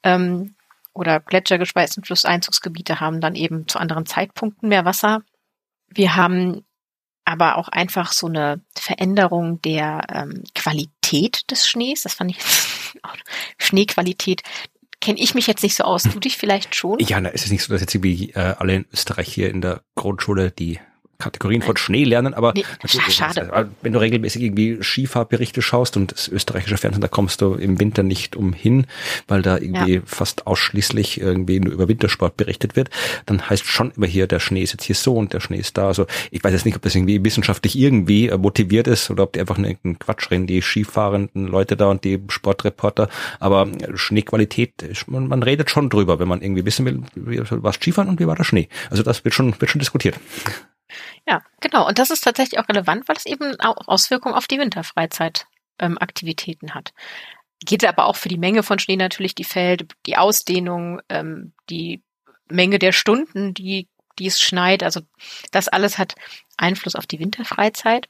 ähm, oder gletschergespeisten Flusseinzugsgebiete haben dann eben zu anderen Zeitpunkten mehr Wasser. Wir haben aber auch einfach so eine Veränderung der ähm, Qualität des Schnees. Das fand ich Schneequalität kenne ich mich jetzt nicht so aus. Du dich vielleicht schon? Ja, na, es ist nicht so, dass jetzt irgendwie äh, alle in Österreich hier in der Grundschule die Kategorien von Schnee lernen, aber nee, schade. Äh, wenn du regelmäßig irgendwie Skifahrberichte schaust und das österreichische Fernsehen, da kommst du im Winter nicht umhin, weil da irgendwie ja. fast ausschließlich irgendwie nur über Wintersport berichtet wird, dann heißt schon immer hier, der Schnee ist jetzt hier so und der Schnee ist da. Also ich weiß jetzt nicht, ob das irgendwie wissenschaftlich irgendwie äh, motiviert ist oder ob die einfach nur irgendeinen Quatsch reden, die skifahrenden Leute da und die Sportreporter, aber Schneequalität, man, man redet schon drüber, wenn man irgendwie wissen will, wie war Skifahren und wie war der Schnee. Also das wird schon, wird schon diskutiert. Ja, genau. Und das ist tatsächlich auch relevant, weil es eben auch Auswirkungen auf die Winterfreizeitaktivitäten ähm, hat. Geht aber auch für die Menge von Schnee natürlich, die fällt, die Ausdehnung, ähm, die Menge der Stunden, die, die es schneit. Also das alles hat Einfluss auf die Winterfreizeit.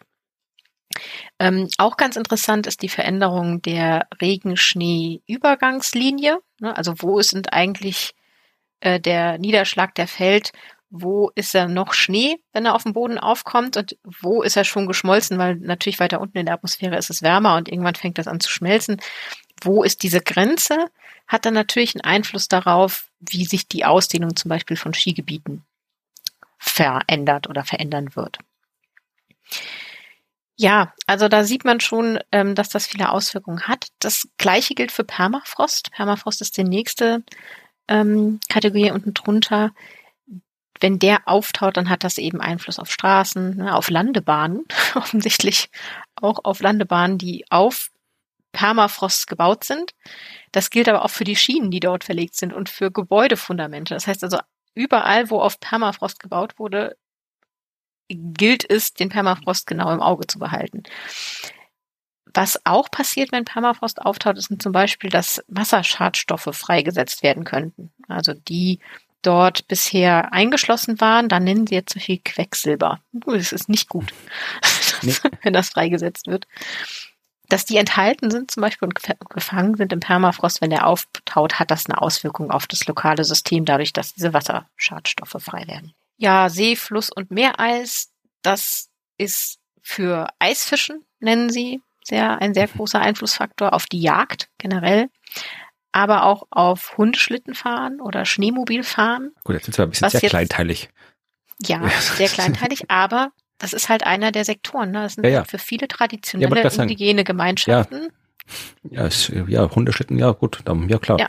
Ähm, auch ganz interessant ist die Veränderung der Regenschnee-Übergangslinie. Ne? Also wo ist denn eigentlich äh, der Niederschlag, der fällt wo ist er noch Schnee, wenn er auf dem Boden aufkommt und wo ist er schon geschmolzen, weil natürlich weiter unten in der Atmosphäre ist es wärmer und irgendwann fängt das an zu schmelzen. Wo ist diese Grenze? Hat dann natürlich einen Einfluss darauf, wie sich die Ausdehnung zum Beispiel von Skigebieten verändert oder verändern wird. Ja, Also da sieht man schon, ähm, dass das viele Auswirkungen hat. Das gleiche gilt für Permafrost. Permafrost ist die nächste ähm, Kategorie unten drunter. Wenn der auftaut, dann hat das eben Einfluss auf Straßen, ne, auf Landebahnen, offensichtlich auch auf Landebahnen, die auf Permafrost gebaut sind. Das gilt aber auch für die Schienen, die dort verlegt sind und für Gebäudefundamente. Das heißt also, überall, wo auf Permafrost gebaut wurde, gilt es, den Permafrost genau im Auge zu behalten. Was auch passiert, wenn Permafrost auftaucht, ist zum Beispiel, dass Wasserschadstoffe freigesetzt werden könnten. Also die dort bisher eingeschlossen waren, dann nennen sie jetzt so viel Quecksilber. Das ist nicht gut, nee. wenn das freigesetzt wird. Dass die enthalten sind zum Beispiel und gefangen sind im Permafrost, wenn der auftaut, hat das eine Auswirkung auf das lokale System, dadurch, dass diese Wasserschadstoffe frei werden. Ja, See, Fluss und Meereis, das ist für Eisfischen, nennen sie, sehr, ein sehr großer Einflussfaktor auf die Jagd generell, aber auch auf Hundeschlittenfahren oder Schneemobilfahren. Gut, jetzt sind wir ein bisschen sehr jetzt, kleinteilig. Ja, sehr kleinteilig, aber das ist halt einer der Sektoren. Ne? Das sind ja, ja. für viele traditionelle ja, indigene Gemeinschaften. Ja, ist, ja, Hundeschlitten, ja gut, ja klar. Ja.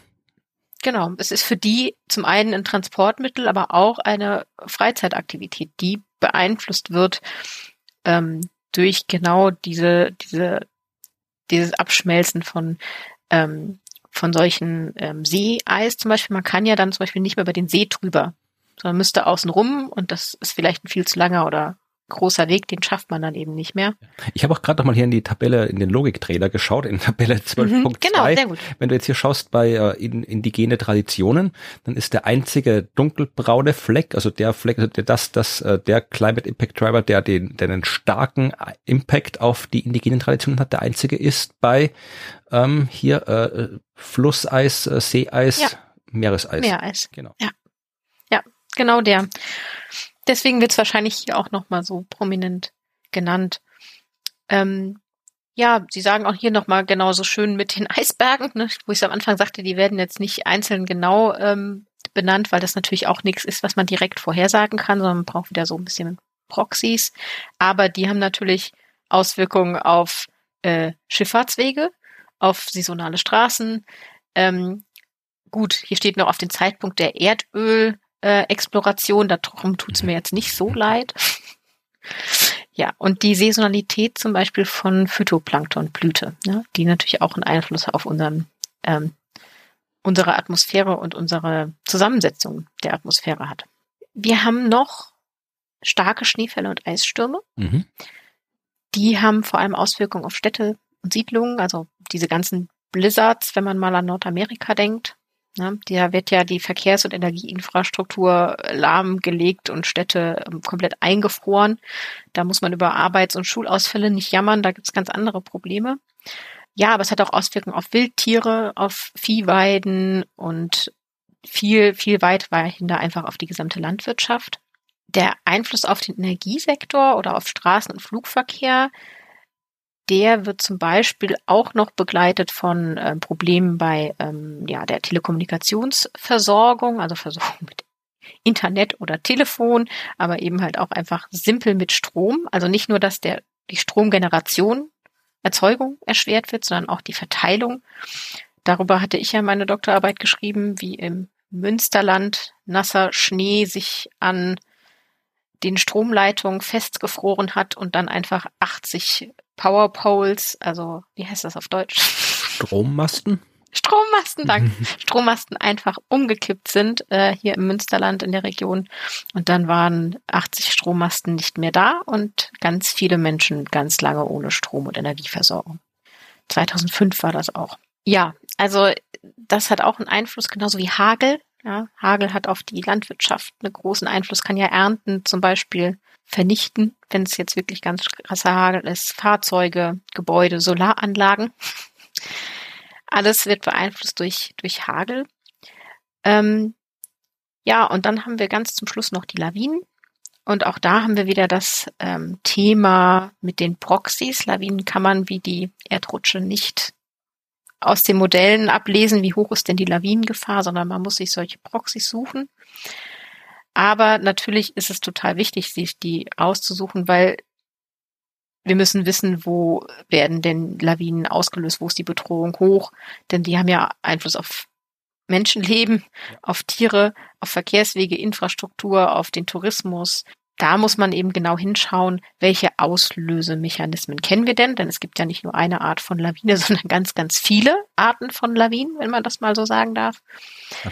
Genau, es ist für die zum einen ein Transportmittel, aber auch eine Freizeitaktivität, die beeinflusst wird ähm, durch genau diese, diese, dieses Abschmelzen von, ähm, von solchen ähm, Seeeis zum Beispiel. Man kann ja dann zum Beispiel nicht mehr über den See drüber, sondern müsste außen rum und das ist vielleicht ein viel zu langer oder großer Weg, den schafft man dann eben nicht mehr. Ich habe auch gerade noch mal hier in die Tabelle, in den Logiktrailer geschaut, in Tabelle 12.2. Mhm, genau, sehr gut. Wenn du jetzt hier schaust bei äh, in, indigene Traditionen, dann ist der einzige dunkelbraune Fleck, also der Fleck, also der, das, das, äh, der Climate Impact Driver, der den, der einen starken Impact auf die indigenen Traditionen hat, der einzige ist bei ähm, hier äh, Flusseis, äh, Seeeis, ja. Meereseis. Meereis. Genau. Ja. Ja, genau der. Deswegen wird es wahrscheinlich hier auch nochmal so prominent genannt. Ähm, ja, Sie sagen auch hier nochmal genauso schön mit den Eisbergen, ne, wo ich es am Anfang sagte, die werden jetzt nicht einzeln genau ähm, benannt, weil das natürlich auch nichts ist, was man direkt vorhersagen kann, sondern man braucht wieder so ein bisschen Proxys. Aber die haben natürlich Auswirkungen auf äh, Schifffahrtswege, auf saisonale Straßen. Ähm, gut, hier steht noch auf den Zeitpunkt der Erdöl äh, Exploration. Darum tut's mir jetzt nicht so leid. ja, und die Saisonalität zum Beispiel von Phytoplanktonblüte, ne, die natürlich auch einen Einfluss auf unseren, ähm, unsere Atmosphäre und unsere Zusammensetzung der Atmosphäre hat. Wir haben noch starke Schneefälle und Eisstürme. Mhm. Die haben vor allem Auswirkungen auf Städte und Siedlungen, also diese ganzen Blizzards, wenn man mal an Nordamerika denkt, Ne? Da wird ja die Verkehrs- und Energieinfrastruktur lahmgelegt und Städte ähm, komplett eingefroren. Da muss man über Arbeits- und Schulausfälle nicht jammern, da gibt's ganz andere Probleme. Ja, aber es hat auch Auswirkungen auf Wildtiere, auf Viehweiden und viel, viel weitreichender einfach auf die gesamte Landwirtschaft. Der Einfluss auf den Energiesektor oder auf Straßen- und Flugverkehr der wird zum Beispiel auch noch begleitet von äh, Problemen bei ähm, ja, der Telekommunikationsversorgung, also Versorgung mit Internet oder Telefon, aber eben halt auch einfach simpel mit Strom. Also nicht nur, dass der, die Stromgeneration, Erzeugung erschwert wird, sondern auch die Verteilung. Darüber hatte ich ja meine Doktorarbeit geschrieben, wie im Münsterland nasser Schnee sich an den Stromleitungen festgefroren hat und dann einfach 80 Power Poles, also wie heißt das auf Deutsch? Strommasten? Strommasten, danke. Strommasten einfach umgekippt sind äh, hier im Münsterland in der Region. Und dann waren 80 Strommasten nicht mehr da und ganz viele Menschen ganz lange ohne Strom- und Energieversorgung. 2005 war das auch. Ja, also das hat auch einen Einfluss, genauso wie Hagel. Ja, Hagel hat auf die Landwirtschaft einen großen Einfluss, kann ja Ernten zum Beispiel vernichten, wenn es jetzt wirklich ganz krasser Hagel ist. Fahrzeuge, Gebäude, Solaranlagen. Alles wird beeinflusst durch, durch Hagel. Ähm, ja, und dann haben wir ganz zum Schluss noch die Lawinen. Und auch da haben wir wieder das ähm, Thema mit den Proxys. Lawinen kann man wie die Erdrutsche nicht aus den Modellen ablesen, wie hoch ist denn die Lawinengefahr, sondern man muss sich solche Proxys suchen. Aber natürlich ist es total wichtig, sich die auszusuchen, weil wir müssen wissen, wo werden denn Lawinen ausgelöst, wo ist die Bedrohung hoch, denn die haben ja Einfluss auf Menschenleben, auf Tiere, auf Verkehrswege, Infrastruktur, auf den Tourismus, da muss man eben genau hinschauen, welche Auslösemechanismen kennen wir denn? Denn es gibt ja nicht nur eine Art von Lawine, sondern ganz, ganz viele Arten von Lawinen, wenn man das mal so sagen darf.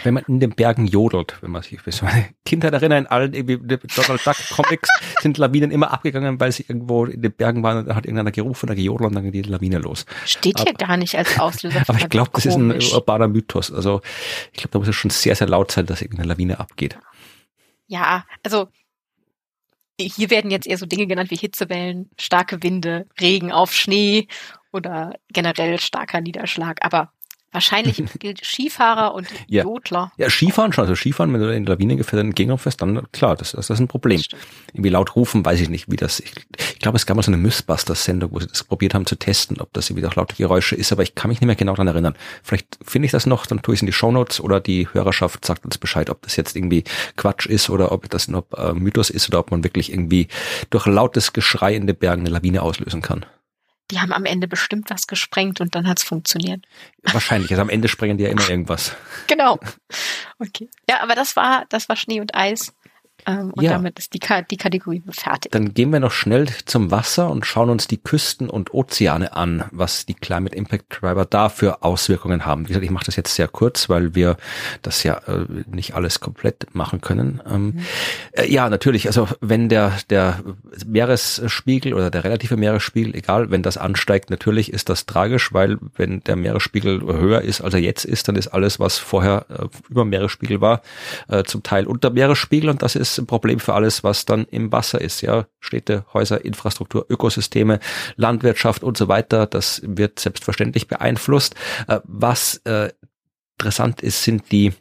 Wenn man in den Bergen jodelt, wenn man sich so meine Kindheit erinnern, in allen Donald Duck Comics sind Lawinen immer abgegangen, weil sie irgendwo in den Bergen waren und da hat irgendeiner gerufen oder gejodelt und dann geht die Lawine los. Steht hier gar nicht als Auslöser. aber ich glaube, das ist ein urbaner Mythos. Also ich glaube, da muss es schon sehr, sehr laut sein, dass irgendeine Lawine abgeht. Ja, also hier werden jetzt eher so Dinge genannt wie Hitzewellen, starke Winde, Regen auf Schnee oder generell starker Niederschlag. Aber Wahrscheinlich gilt Skifahrer und ja. Jodler. Ja, Skifahren schon. Also Skifahren, wenn du in Lawinen gefährdet entgegenfährst, dann klar, das, das, ist ein Problem. Irgendwie laut rufen, weiß ich nicht, wie das. Ich, ich glaube, es gab mal so eine Mythbusters-Sendung, wo sie das probiert haben zu testen, ob das irgendwie auch laute Geräusche ist, aber ich kann mich nicht mehr genau daran erinnern. Vielleicht finde ich das noch, dann tue ich es in die Shownotes oder die Hörerschaft sagt uns Bescheid, ob das jetzt irgendwie Quatsch ist oder ob das nur äh, Mythos ist oder ob man wirklich irgendwie durch lautes Geschrei in den Bergen eine Lawine auslösen kann die haben am Ende bestimmt was gesprengt und dann hat's funktioniert. Wahrscheinlich, also am Ende sprengen die ja immer irgendwas. Genau. Okay. Ja, aber das war, das war Schnee und Eis. Ähm, und ja. damit ist die, die Kategorie fertig. Dann gehen wir noch schnell zum Wasser und schauen uns die Küsten und Ozeane an, was die Climate Impact Driver da für Auswirkungen haben. Wie gesagt, ich mache das jetzt sehr kurz, weil wir das ja äh, nicht alles komplett machen können. Ähm, mhm. äh, ja, natürlich, also wenn der, der Meeresspiegel oder der relative Meeresspiegel, egal, wenn das ansteigt, natürlich ist das tragisch, weil wenn der Meeresspiegel höher ist, als er jetzt ist, dann ist alles, was vorher äh, über Meeresspiegel war, äh, zum Teil unter Meeresspiegel und das ist ist ein Problem für alles, was dann im Wasser ist. Ja, Städte, Häuser, Infrastruktur, Ökosysteme, Landwirtschaft und so weiter. Das wird selbstverständlich beeinflusst. Äh, was äh, interessant ist, sind die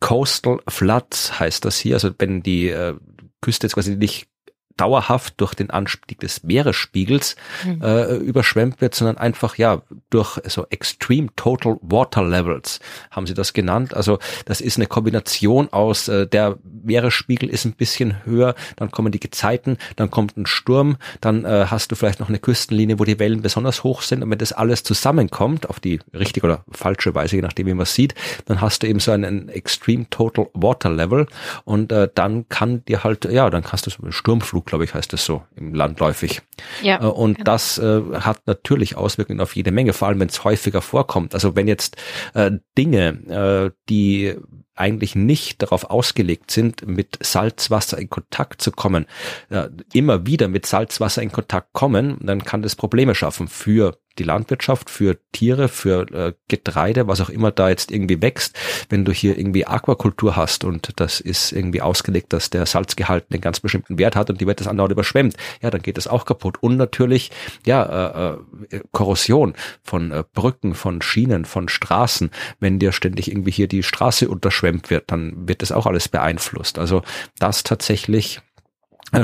Coastal Floods, heißt das hier. Also wenn die äh, Küste jetzt quasi nicht dauerhaft durch den Anstieg des Meeresspiegels mhm. äh, überschwemmt wird, sondern einfach ja durch so Extreme Total Water Levels haben sie das genannt. Also das ist eine Kombination aus äh, der Meeresspiegel ist ein bisschen höher, dann kommen die Gezeiten, dann kommt ein Sturm, dann äh, hast du vielleicht noch eine Küstenlinie, wo die Wellen besonders hoch sind und wenn das alles zusammenkommt auf die richtige oder falsche Weise, je nachdem wie man sieht, dann hast du eben so einen Extreme Total Water Level und äh, dann kann dir halt ja, dann kannst du so einen Sturmflug glaube ich, heißt es so, im landläufig. Ja, äh, und genau. das äh, hat natürlich Auswirkungen auf jede Menge, vor allem wenn es häufiger vorkommt. Also wenn jetzt äh, Dinge, äh, die eigentlich nicht darauf ausgelegt sind, mit Salzwasser in Kontakt zu kommen, äh, immer wieder mit Salzwasser in Kontakt kommen, dann kann das Probleme schaffen für die Landwirtschaft, für Tiere, für äh, Getreide, was auch immer da jetzt irgendwie wächst. Wenn du hier irgendwie Aquakultur hast und das ist irgendwie ausgelegt, dass der Salzgehalt einen ganz bestimmten Wert hat und die wird das andauernd überschwemmt, ja, dann geht das auch kaputt. Und natürlich, ja, äh, äh, Korrosion von äh, Brücken, von Schienen, von Straßen. Wenn dir ständig irgendwie hier die Straße unterschwemmt wird, dann wird das auch alles beeinflusst. Also das tatsächlich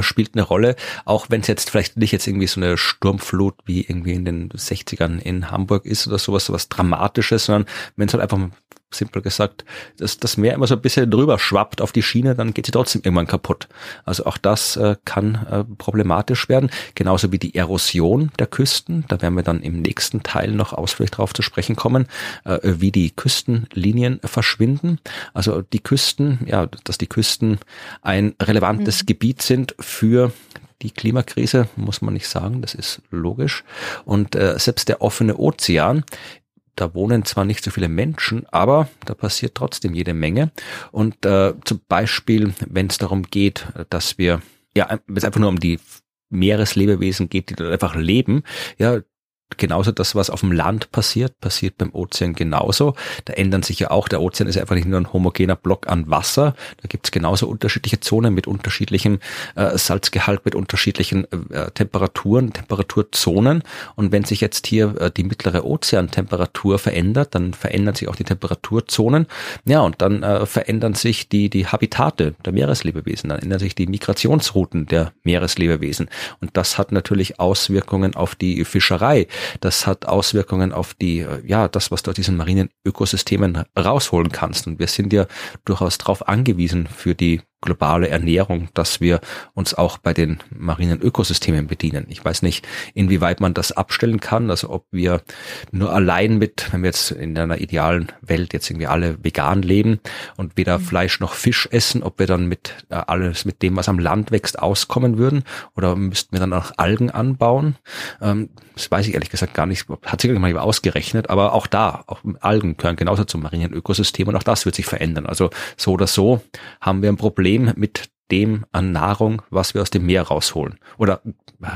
spielt eine Rolle, auch wenn es jetzt vielleicht nicht jetzt irgendwie so eine Sturmflut wie irgendwie in den 60ern in Hamburg ist oder sowas, sowas Dramatisches, sondern wenn es halt einfach simpel gesagt, dass das Meer immer so ein bisschen drüber schwappt auf die Schiene, dann geht sie trotzdem irgendwann kaputt. Also auch das äh, kann äh, problematisch werden, genauso wie die Erosion der Küsten. Da werden wir dann im nächsten Teil noch ausführlich darauf zu sprechen kommen, äh, wie die Küstenlinien verschwinden. Also die Küsten, ja, dass die Küsten ein relevantes mhm. Gebiet sind für die Klimakrise, muss man nicht sagen, das ist logisch. Und äh, selbst der offene Ozean da wohnen zwar nicht so viele Menschen, aber da passiert trotzdem jede Menge. Und äh, zum Beispiel, wenn es darum geht, dass wir, ja, wenn es einfach nur um die Meereslebewesen geht, die dort einfach leben, ja, genauso das, was auf dem Land passiert, passiert beim Ozean genauso. Da ändern sich ja auch, der Ozean ist einfach nicht nur ein homogener Block an Wasser, da gibt es genauso unterschiedliche Zonen mit unterschiedlichem äh, Salzgehalt, mit unterschiedlichen äh, Temperaturen, Temperaturzonen. Und wenn sich jetzt hier äh, die mittlere Ozeantemperatur verändert, dann verändern sich auch die Temperaturzonen. Ja, und dann äh, verändern sich die, die Habitate der Meereslebewesen, dann ändern sich die Migrationsrouten der Meereslebewesen. Und das hat natürlich Auswirkungen auf die Fischerei das hat Auswirkungen auf die, äh, ja, das, was du aus diesen marinen Ökosystemen rausholen kannst. Und wir sind ja durchaus darauf angewiesen für die globale Ernährung, dass wir uns auch bei den marinen Ökosystemen bedienen. Ich weiß nicht, inwieweit man das abstellen kann, also ob wir nur allein mit, wenn wir jetzt in einer idealen Welt jetzt irgendwie alle vegan leben und weder mhm. Fleisch noch Fisch essen, ob wir dann mit äh, alles, mit dem, was am Land wächst, auskommen würden oder müssten wir dann auch Algen anbauen? Ähm, das weiß ich ehrlich gesagt gar nicht, hat sich irgendwann mal ausgerechnet, aber auch da, auch Algen gehören genauso zum marinen Ökosystem und auch das wird sich verändern. Also so oder so haben wir ein Problem Problem mit dem an Nahrung, was wir aus dem Meer rausholen. Oder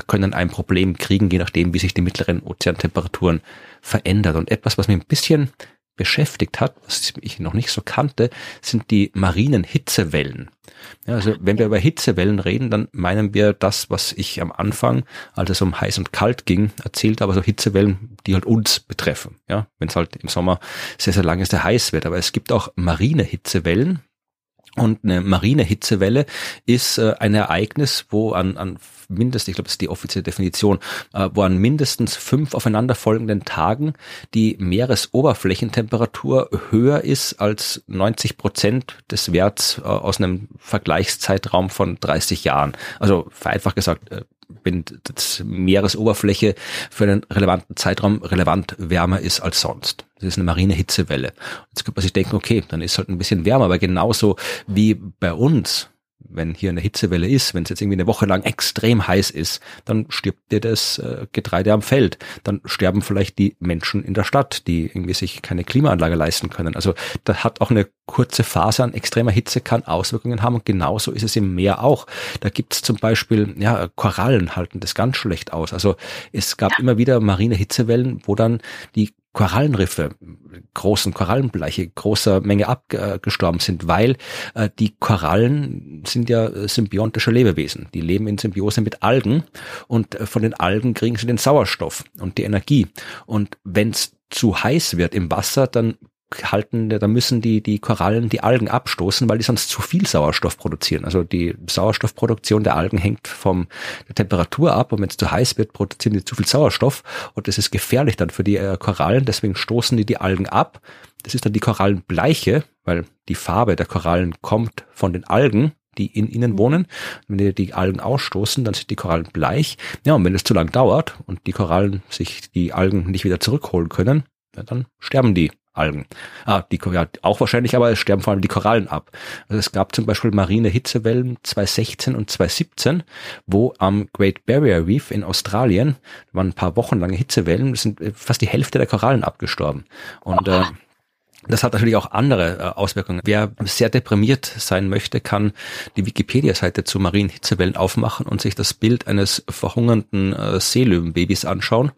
können ein Problem kriegen, je nachdem, wie sich die mittleren Ozeantemperaturen verändern. Und etwas, was mich ein bisschen beschäftigt hat, was ich noch nicht so kannte, sind die marinen Hitzewellen. Ja, also wenn wir über Hitzewellen reden, dann meinen wir das, was ich am Anfang, als es um heiß und kalt ging, erzählt habe, so Hitzewellen, die halt uns betreffen. Ja, wenn es halt im Sommer sehr, sehr lange sehr heiß wird. Aber es gibt auch marine Hitzewellen, und eine marine Hitzewelle ist äh, ein Ereignis, wo an, an mindestens, ich glaube, das ist die offizielle Definition, äh, wo an mindestens fünf aufeinanderfolgenden Tagen die Meeresoberflächentemperatur höher ist als 90 Prozent des Werts äh, aus einem Vergleichszeitraum von 30 Jahren. Also vereinfacht gesagt, äh, wenn das Meeresoberfläche für einen relevanten Zeitraum relevant wärmer ist als sonst. Das ist eine marine Hitzewelle. Jetzt könnte man sich denken, okay, dann ist halt ein bisschen wärmer, aber genauso wie bei uns wenn hier eine Hitzewelle ist, wenn es jetzt irgendwie eine Woche lang extrem heiß ist, dann stirbt dir das äh, Getreide am Feld. Dann sterben vielleicht die Menschen in der Stadt, die irgendwie sich keine Klimaanlage leisten können. Also da hat auch eine kurze Phase an extremer Hitze kann Auswirkungen haben und genauso ist es im Meer auch. Da gibt es zum Beispiel, ja, Korallen halten das ganz schlecht aus. Also es gab immer wieder marine Hitzewellen, wo dann die Korallenriffe, großen Korallenbleiche, großer Menge abgestorben sind, weil äh, die Korallen sind ja äh, symbiontische Lebewesen. Die leben in Symbiose mit Algen und äh, von den Algen kriegen sie den Sauerstoff und die Energie. Und wenn es zu heiß wird im Wasser, dann halten, da müssen die, die Korallen die Algen abstoßen, weil die sonst zu viel Sauerstoff produzieren. Also die Sauerstoffproduktion der Algen hängt vom der Temperatur ab und wenn es zu heiß wird, produzieren die zu viel Sauerstoff und das ist gefährlich dann für die äh, Korallen, deswegen stoßen die die Algen ab. Das ist dann die Korallenbleiche, weil die Farbe der Korallen kommt von den Algen, die in ihnen wohnen. Wenn die die Algen ausstoßen, dann sind die Korallen bleich. Ja, und wenn es zu lang dauert und die Korallen sich die Algen nicht wieder zurückholen können, ja, dann sterben die. Algen. Ah, die ja, auch wahrscheinlich, aber es sterben vor allem die Korallen ab. Also es gab zum Beispiel marine Hitzewellen 2016 und 2017, wo am Great Barrier Reef in Australien waren ein paar Wochen lange Hitzewellen, sind äh, fast die Hälfte der Korallen abgestorben. Und äh, das hat natürlich auch andere äh, Auswirkungen. Wer sehr deprimiert sein möchte, kann die Wikipedia-Seite zu marinen Hitzewellen aufmachen und sich das Bild eines verhungernden äh, Seelöwenbabys anschauen,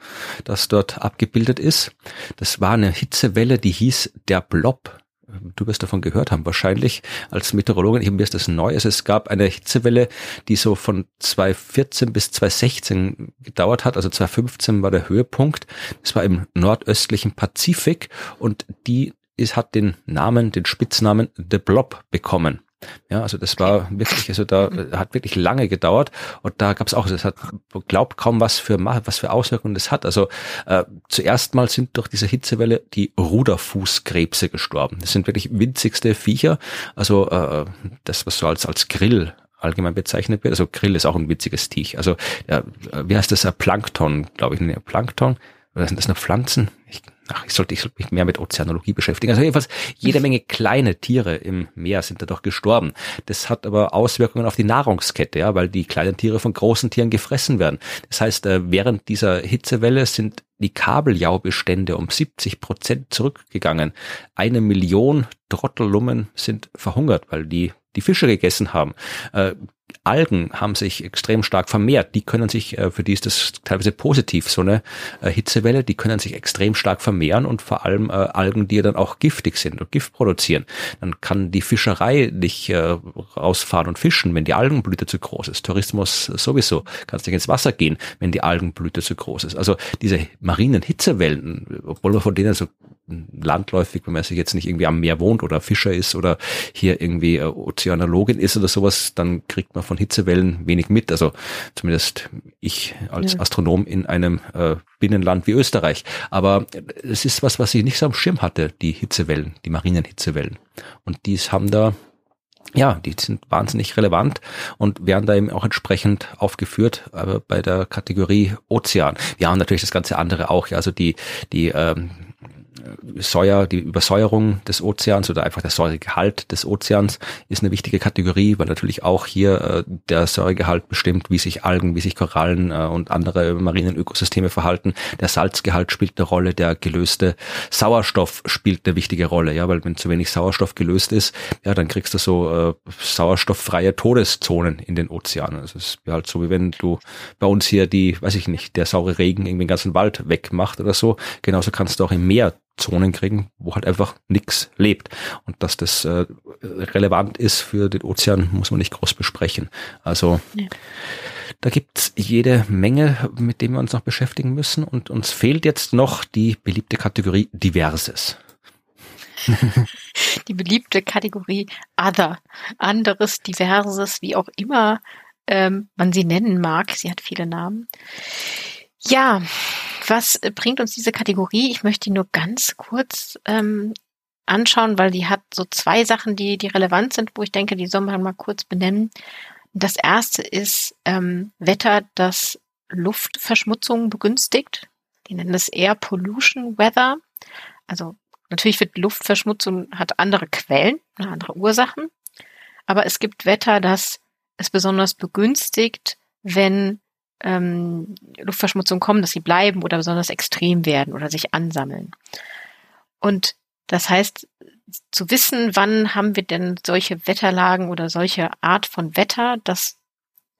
das dort abgebildet ist. Das war eine Hitzewelle, die hieß der Blob. Du wirst davon gehört haben, wahrscheinlich als Meteorologin. Ich mir ist das neu. Also es gab eine Hitzewelle, die so von 2014 bis 2016 gedauert hat. Also 2015 war der Höhepunkt. Das war im nordöstlichen Pazifik und die ist, hat den Namen, den Spitznamen The Blob bekommen. Ja, also das war wirklich, also da hat wirklich lange gedauert und da gab es auch, es hat glaubt kaum was für was für Auswirkungen das hat. Also äh, zuerst mal sind durch diese Hitzewelle die Ruderfußkrebse gestorben. Das sind wirklich winzigste Viecher, also äh, das was so als als Grill allgemein bezeichnet wird. Also Grill ist auch ein witziges Tiech. Also ja, wie heißt das? Plankton, glaube ich, ne, Plankton. Oder sind das noch Pflanzen? Ach, ich sollte, ich sollte mich mehr mit Ozeanologie beschäftigen. Also jedenfalls jede Menge kleine Tiere im Meer sind dadurch gestorben. Das hat aber Auswirkungen auf die Nahrungskette, ja, weil die kleinen Tiere von großen Tieren gefressen werden. Das heißt, äh, während dieser Hitzewelle sind die Kabeljaubestände um 70 Prozent zurückgegangen. Eine Million Trottellummen sind verhungert, weil die die Fische gegessen haben. Algen haben sich extrem stark vermehrt. Die können sich, äh, für die ist das teilweise positiv, so eine äh, Hitzewelle, die können sich extrem stark vermehren und vor allem äh, Algen, die dann auch giftig sind und Gift produzieren. Dann kann die Fischerei nicht rausfahren und fischen, wenn die Algenblüte zu groß ist. Tourismus sowieso. Kannst nicht ins Wasser gehen, wenn die Algenblüte zu groß ist. Also diese marinen Hitzewellen, obwohl wir von denen so landläufig, wenn man sich jetzt nicht irgendwie am Meer wohnt oder Fischer ist oder hier irgendwie Ozeanologin ist oder sowas, dann kriegt man von Hitzewellen wenig mit. Also zumindest ich als ja. Astronom in einem äh, Binnenland wie Österreich. Aber es ist was, was ich nicht so am Schirm hatte, die Hitzewellen, die marinen Hitzewellen. Und dies haben da ja, die sind wahnsinnig relevant und werden da eben auch entsprechend aufgeführt äh, bei der Kategorie Ozean. Wir haben natürlich das ganze andere auch, ja, also die, die ähm, Säuer, die Übersäuerung des Ozeans oder einfach der Säuregehalt des Ozeans ist eine wichtige Kategorie, weil natürlich auch hier äh, der Säuregehalt bestimmt, wie sich Algen, wie sich Korallen äh, und andere marinen Ökosysteme verhalten. Der Salzgehalt spielt eine Rolle, der gelöste Sauerstoff spielt eine wichtige Rolle, ja, weil wenn zu wenig Sauerstoff gelöst ist, ja, dann kriegst du so äh, sauerstofffreie Todeszonen in den Ozeanen. Das ist halt so, wie wenn du bei uns hier die, weiß ich nicht, der saure Regen irgendwie den ganzen Wald wegmacht oder so. Genauso kannst du auch im Meer Zonen kriegen, wo halt einfach nichts lebt. Und dass das äh, relevant ist für den Ozean, muss man nicht groß besprechen. Also ja. da gibt's jede Menge, mit dem wir uns noch beschäftigen müssen. Und uns fehlt jetzt noch die beliebte Kategorie Diverses. die beliebte Kategorie Other, anderes, diverses, wie auch immer ähm, man sie nennen mag. Sie hat viele Namen. Ja, was bringt uns diese Kategorie? Ich möchte die nur ganz kurz ähm, anschauen, weil die hat so zwei Sachen, die, die relevant sind, wo ich denke, die soll man mal kurz benennen. Das erste ist ähm, Wetter, das Luftverschmutzung begünstigt. Die nennen es Air Pollution Weather. Also natürlich wird Luftverschmutzung hat andere Quellen, ne, andere Ursachen. Aber es gibt Wetter, das es besonders begünstigt, wenn ähm, Luftverschmutzung kommen, dass sie bleiben oder besonders extrem werden oder sich ansammeln. Und das heißt, zu wissen, wann haben wir denn solche Wetterlagen oder solche Art von Wetter, das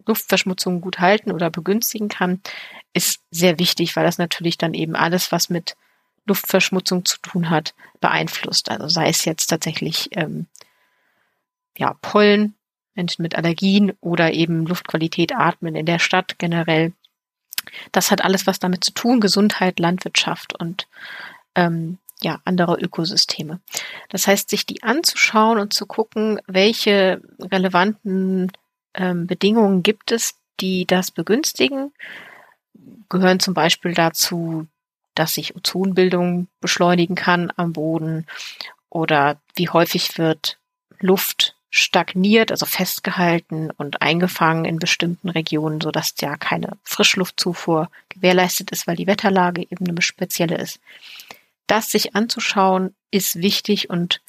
Luftverschmutzung gut halten oder begünstigen kann, ist sehr wichtig, weil das natürlich dann eben alles, was mit Luftverschmutzung zu tun hat, beeinflusst. Also sei es jetzt tatsächlich ähm, ja, Pollen, Menschen mit Allergien oder eben Luftqualität atmen in der Stadt generell. Das hat alles was damit zu tun, Gesundheit, Landwirtschaft und ähm, ja, andere Ökosysteme. Das heißt, sich die anzuschauen und zu gucken, welche relevanten ähm, Bedingungen gibt es, die das begünstigen, gehören zum Beispiel dazu, dass sich Ozonbildung beschleunigen kann am Boden oder wie häufig wird Luft stagniert, also festgehalten und eingefangen in bestimmten Regionen, so dass ja keine Frischluftzufuhr gewährleistet ist, weil die Wetterlage eben eine spezielle ist. Das sich anzuschauen ist wichtig und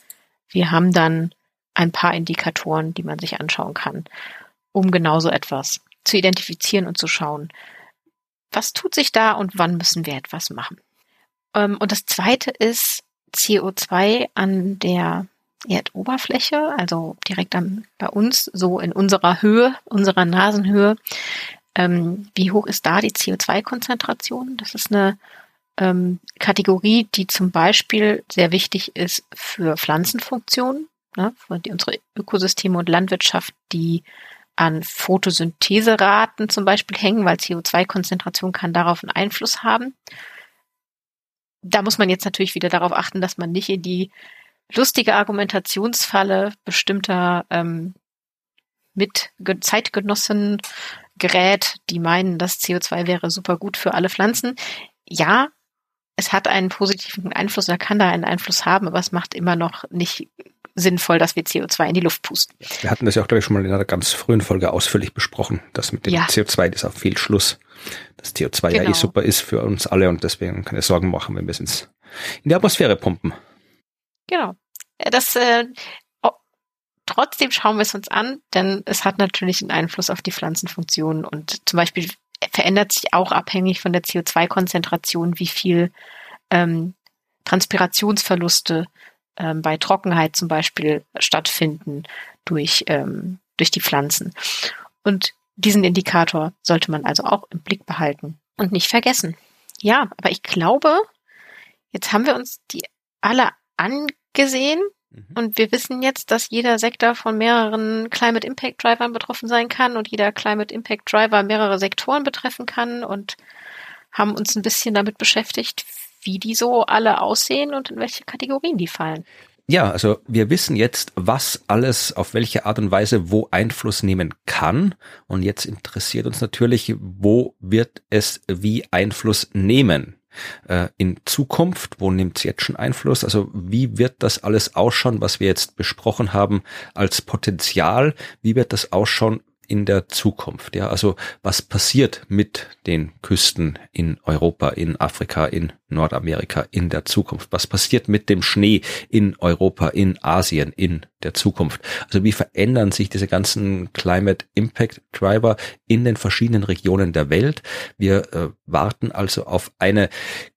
wir haben dann ein paar Indikatoren, die man sich anschauen kann, um genauso etwas zu identifizieren und zu schauen, was tut sich da und wann müssen wir etwas machen. Ähm, und das zweite ist CO2 an der Erdoberfläche, also direkt am, bei uns, so in unserer Höhe, unserer Nasenhöhe. Ähm, wie hoch ist da die CO2-Konzentration? Das ist eine ähm, Kategorie, die zum Beispiel sehr wichtig ist für Pflanzenfunktionen, ne, für die, unsere Ökosysteme und Landwirtschaft, die an Photosyntheseraten zum Beispiel hängen, weil CO2-Konzentration kann darauf einen Einfluss haben. Da muss man jetzt natürlich wieder darauf achten, dass man nicht in die lustige Argumentationsfalle bestimmter ähm, mit Zeitgenossen gerät, die meinen, dass CO2 wäre super gut für alle Pflanzen. Ja, es hat einen positiven Einfluss oder kann da einen Einfluss haben, aber es macht immer noch nicht sinnvoll, dass wir CO2 in die Luft pusten. Wir hatten das ja auch, glaube ich, schon mal in einer ganz frühen Folge ausführlich besprochen, dass mit dem ja. CO2 das auf Fehlschluss, dass CO2 genau. ja eh genau. super ist für uns alle und deswegen keine Sorgen machen, wenn wir es in die Atmosphäre pumpen. Genau. Äh, das äh, trotzdem schauen wir es uns an, denn es hat natürlich einen Einfluss auf die Pflanzenfunktion und zum Beispiel verändert sich auch abhängig von der CO2-Konzentration, wie viel ähm, Transpirationsverluste ähm, bei Trockenheit zum Beispiel stattfinden durch, ähm, durch die Pflanzen. Und diesen Indikator sollte man also auch im Blick behalten und nicht vergessen. Ja, aber ich glaube, jetzt haben wir uns die alle angesehen. Mhm. Und wir wissen jetzt, dass jeder Sektor von mehreren Climate Impact Drivern betroffen sein kann und jeder Climate Impact Driver mehrere Sektoren betreffen kann und haben uns ein bisschen damit beschäftigt. wie die so alle aussehen und in welche Kategorien die fallen. Ja, also wir wissen jetzt, was alles auf welche Art und Weise wo Einfluss nehmen kann. Und jetzt interessiert uns natürlich, wo wird es wie Einfluss nehmen? Äh, in Zukunft, wo nimmt es jetzt schon Einfluss? Also wie wird das alles ausschauen, was wir jetzt besprochen haben als Potenzial? Wie wird das ausschauen in der Zukunft? Ja, also was passiert mit den Küsten in Europa, in Afrika, in Nordamerika in der Zukunft? Was passiert mit dem Schnee in Europa, in Asien in der Zukunft? Also wie verändern sich diese ganzen Climate Impact Driver in den verschiedenen Regionen der Welt? Wir äh, warten also auf eine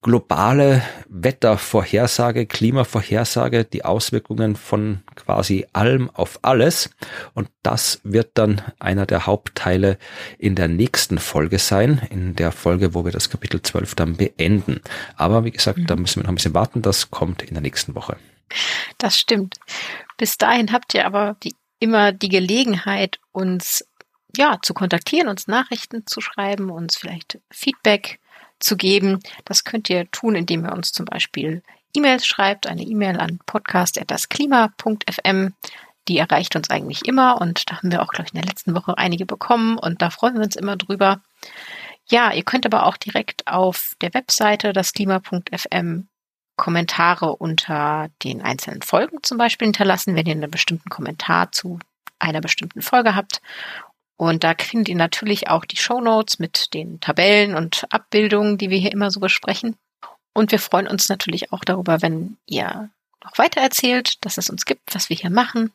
globale Wettervorhersage, Klimavorhersage, die Auswirkungen von quasi allem auf alles. Und das wird dann einer der Hauptteile in der nächsten Folge sein, in der Folge, wo wir das Kapitel 12 dann beenden. Aber wie gesagt, mhm. da müssen wir noch ein bisschen warten. Das kommt in der nächsten Woche. Das stimmt. Bis dahin habt ihr aber die, immer die Gelegenheit, uns ja zu kontaktieren, uns Nachrichten zu schreiben, uns vielleicht Feedback zu geben. Das könnt ihr tun, indem ihr uns zum Beispiel E-Mails schreibt, eine E-Mail an podcast.dasklima.fm. Die erreicht uns eigentlich immer und da haben wir auch, glaube ich, in der letzten Woche einige bekommen und da freuen wir uns immer drüber. Ja, ihr könnt aber auch direkt auf der Webseite das Klima.fm Kommentare unter den einzelnen Folgen zum Beispiel hinterlassen, wenn ihr einen bestimmten Kommentar zu einer bestimmten Folge habt. Und da findet ihr natürlich auch die Show Notes mit den Tabellen und Abbildungen, die wir hier immer so besprechen. Und wir freuen uns natürlich auch darüber, wenn ihr noch weiter erzählt, dass es uns gibt, was wir hier machen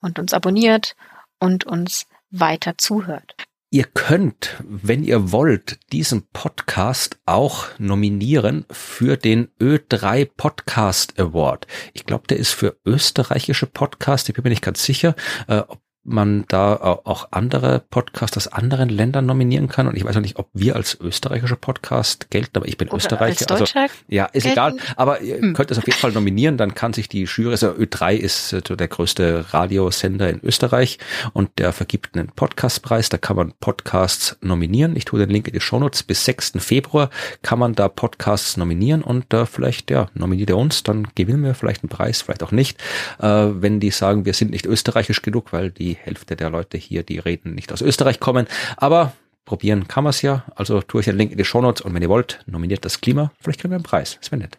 und uns abonniert und uns weiter zuhört. Ihr könnt, wenn ihr wollt, diesen Podcast auch nominieren für den Ö3 Podcast Award. Ich glaube, der ist für österreichische Podcasts. Ich bin mir nicht ganz sicher, äh, ob man da auch andere Podcasts aus anderen Ländern nominieren kann. Und ich weiß auch nicht, ob wir als österreichischer Podcast gelten, aber ich bin Oder Österreicher. also, ja, ist gelten. egal. Aber ihr hm. könnt es auf jeden Fall nominieren, dann kann sich die Jury, also Ö3 ist äh, der größte Radiosender in Österreich und der vergibt einen Podcastpreis. Da kann man Podcasts nominieren. Ich tue den Link in die Shownotes. Bis 6. Februar kann man da Podcasts nominieren und äh, vielleicht, ja, nominiert er uns, dann gewinnen wir vielleicht einen Preis, vielleicht auch nicht. Äh, wenn die sagen, wir sind nicht österreichisch genug, weil die die Hälfte der Leute hier, die reden, nicht aus Österreich kommen. Aber probieren kann man es ja. Also tue ich einen Link in die Show Notes und wenn ihr wollt, nominiert das Klima. Vielleicht kriegen wir einen Preis. Das wäre nett.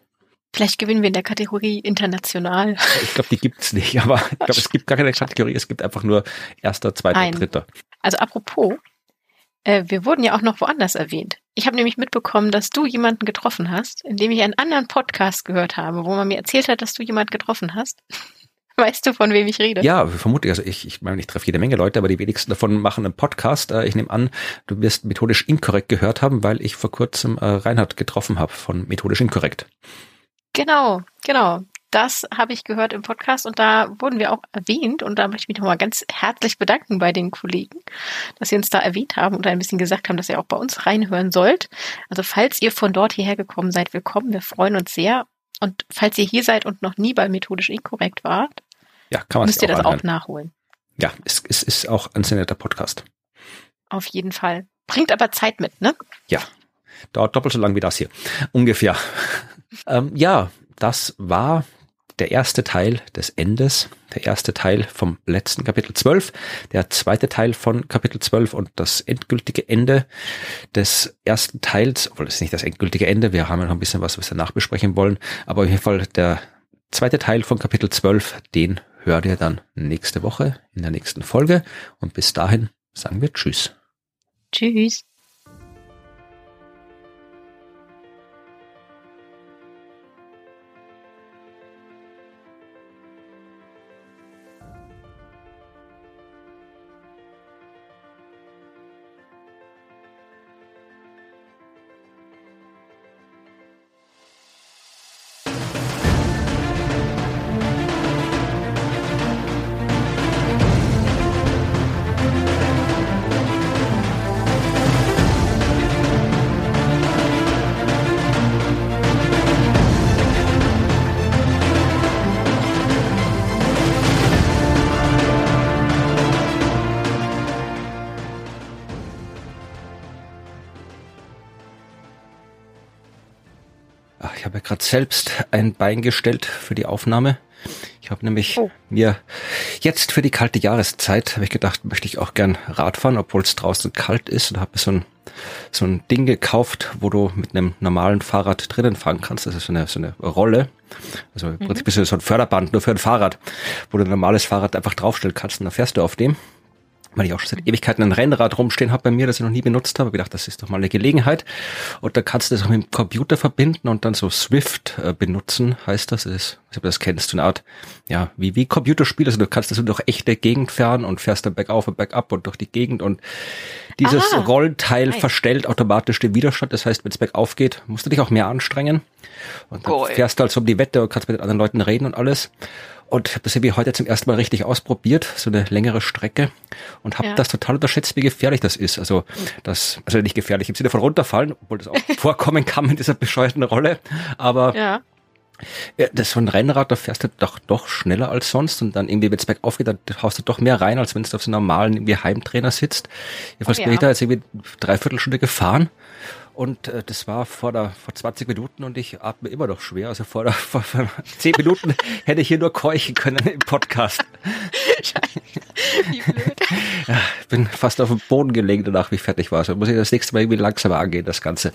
Vielleicht gewinnen wir in der Kategorie international. Ich glaube, die gibt's nicht, aber ich glaube, es gibt gar keine Kategorie, es gibt einfach nur erster, zweiter, Ein. dritter. Also apropos, äh, wir wurden ja auch noch woanders erwähnt. Ich habe nämlich mitbekommen, dass du jemanden getroffen hast, in dem ich einen anderen Podcast gehört habe, wo man mir erzählt hat, dass du jemanden getroffen hast. Weißt du, von wem ich rede? Ja, vermutlich. Also ich, ich meine, ich treffe jede Menge Leute, aber die wenigsten davon machen einen Podcast. Äh, ich nehme an, du wirst methodisch inkorrekt gehört haben, weil ich vor kurzem äh, Reinhard getroffen habe von methodisch inkorrekt. Genau, genau. Das habe ich gehört im Podcast und da wurden wir auch erwähnt und da möchte ich mich nochmal ganz herzlich bedanken bei den Kollegen, dass sie uns da erwähnt haben und ein bisschen gesagt haben, dass ihr auch bei uns reinhören sollt. Also falls ihr von dort hierher gekommen seid, willkommen. Wir freuen uns sehr und falls ihr hier seid und noch nie bei methodisch inkorrekt wart, ja, müsst ihr das anhören. auch nachholen. Ja, es, es ist auch ein sehr netter Podcast. Auf jeden Fall. Bringt aber Zeit mit, ne? Ja. Dauert doppelt so lang wie das hier. Ungefähr. ähm, ja, das war der erste Teil des Endes, der erste Teil vom letzten Kapitel 12, der zweite Teil von Kapitel 12 und das endgültige Ende des ersten Teils, obwohl ist nicht das endgültige Ende, wir haben ja noch ein bisschen was, was wir nachbesprechen wollen, aber auf jeden Fall der zweite Teil von Kapitel 12, den hört ihr dann nächste Woche in der nächsten Folge und bis dahin sagen wir Tschüss. Tschüss. Selbst ein Bein gestellt für die Aufnahme. Ich habe nämlich oh. mir jetzt für die kalte Jahreszeit, habe ich gedacht, möchte ich auch gern Radfahren, obwohl es draußen kalt ist und habe so ein so ein Ding gekauft, wo du mit einem normalen Fahrrad drinnen fahren kannst. Das ist so eine, so eine Rolle. Also im mhm. Prinzip ist es so ein Förderband nur für ein Fahrrad, wo du ein normales Fahrrad einfach draufstellen kannst und dann fährst du auf dem weil ich auch schon seit Ewigkeiten ein Rennrad rumstehen habe bei mir, das ich noch nie benutzt habe. Ich gedacht, das ist doch mal eine Gelegenheit. Und da kannst du das auch mit dem Computer verbinden und dann so Swift äh, benutzen, heißt das. ist, ich du das kennst, so eine Art, ja, wie, wie Computerspiel. Also du kannst das durch echte Gegend fahren und fährst dann bergauf und bergab und durch die Gegend und dieses Aha. Rollteil Nein. verstellt automatisch den Widerstand. Das heißt, wenn es bergauf geht, musst du dich auch mehr anstrengen. Und dann cool. fährst du halt so um die Wette und kannst mit den anderen Leuten reden und alles und habe das irgendwie heute zum ersten Mal richtig ausprobiert, so eine längere Strecke und habe ja. das total unterschätzt, wie gefährlich das ist. Also das, also nicht gefährlich im Sinne von runterfallen, obwohl das auch vorkommen kann in dieser bescheuerten Rolle, aber ja. Ja, das ist so ein Rennrad, da fährst du doch, doch schneller als sonst und dann irgendwie, wenn es bergauf geht, dann haust du doch mehr rein, als wenn du auf so einem normalen irgendwie Heimtrainer sitzt. Jedenfalls oh, ja. bin ich da jetzt irgendwie dreiviertel Stunde gefahren und äh, das war vor, der, vor 20 Minuten und ich atme immer noch schwer. Also vor, der, vor, vor 10 Minuten hätte ich hier nur keuchen können im Podcast. Wie blöd. Ja, bin fast auf dem Boden gelegen danach, wie fertig war. Also muss ich das nächste Mal irgendwie langsamer angehen, das Ganze.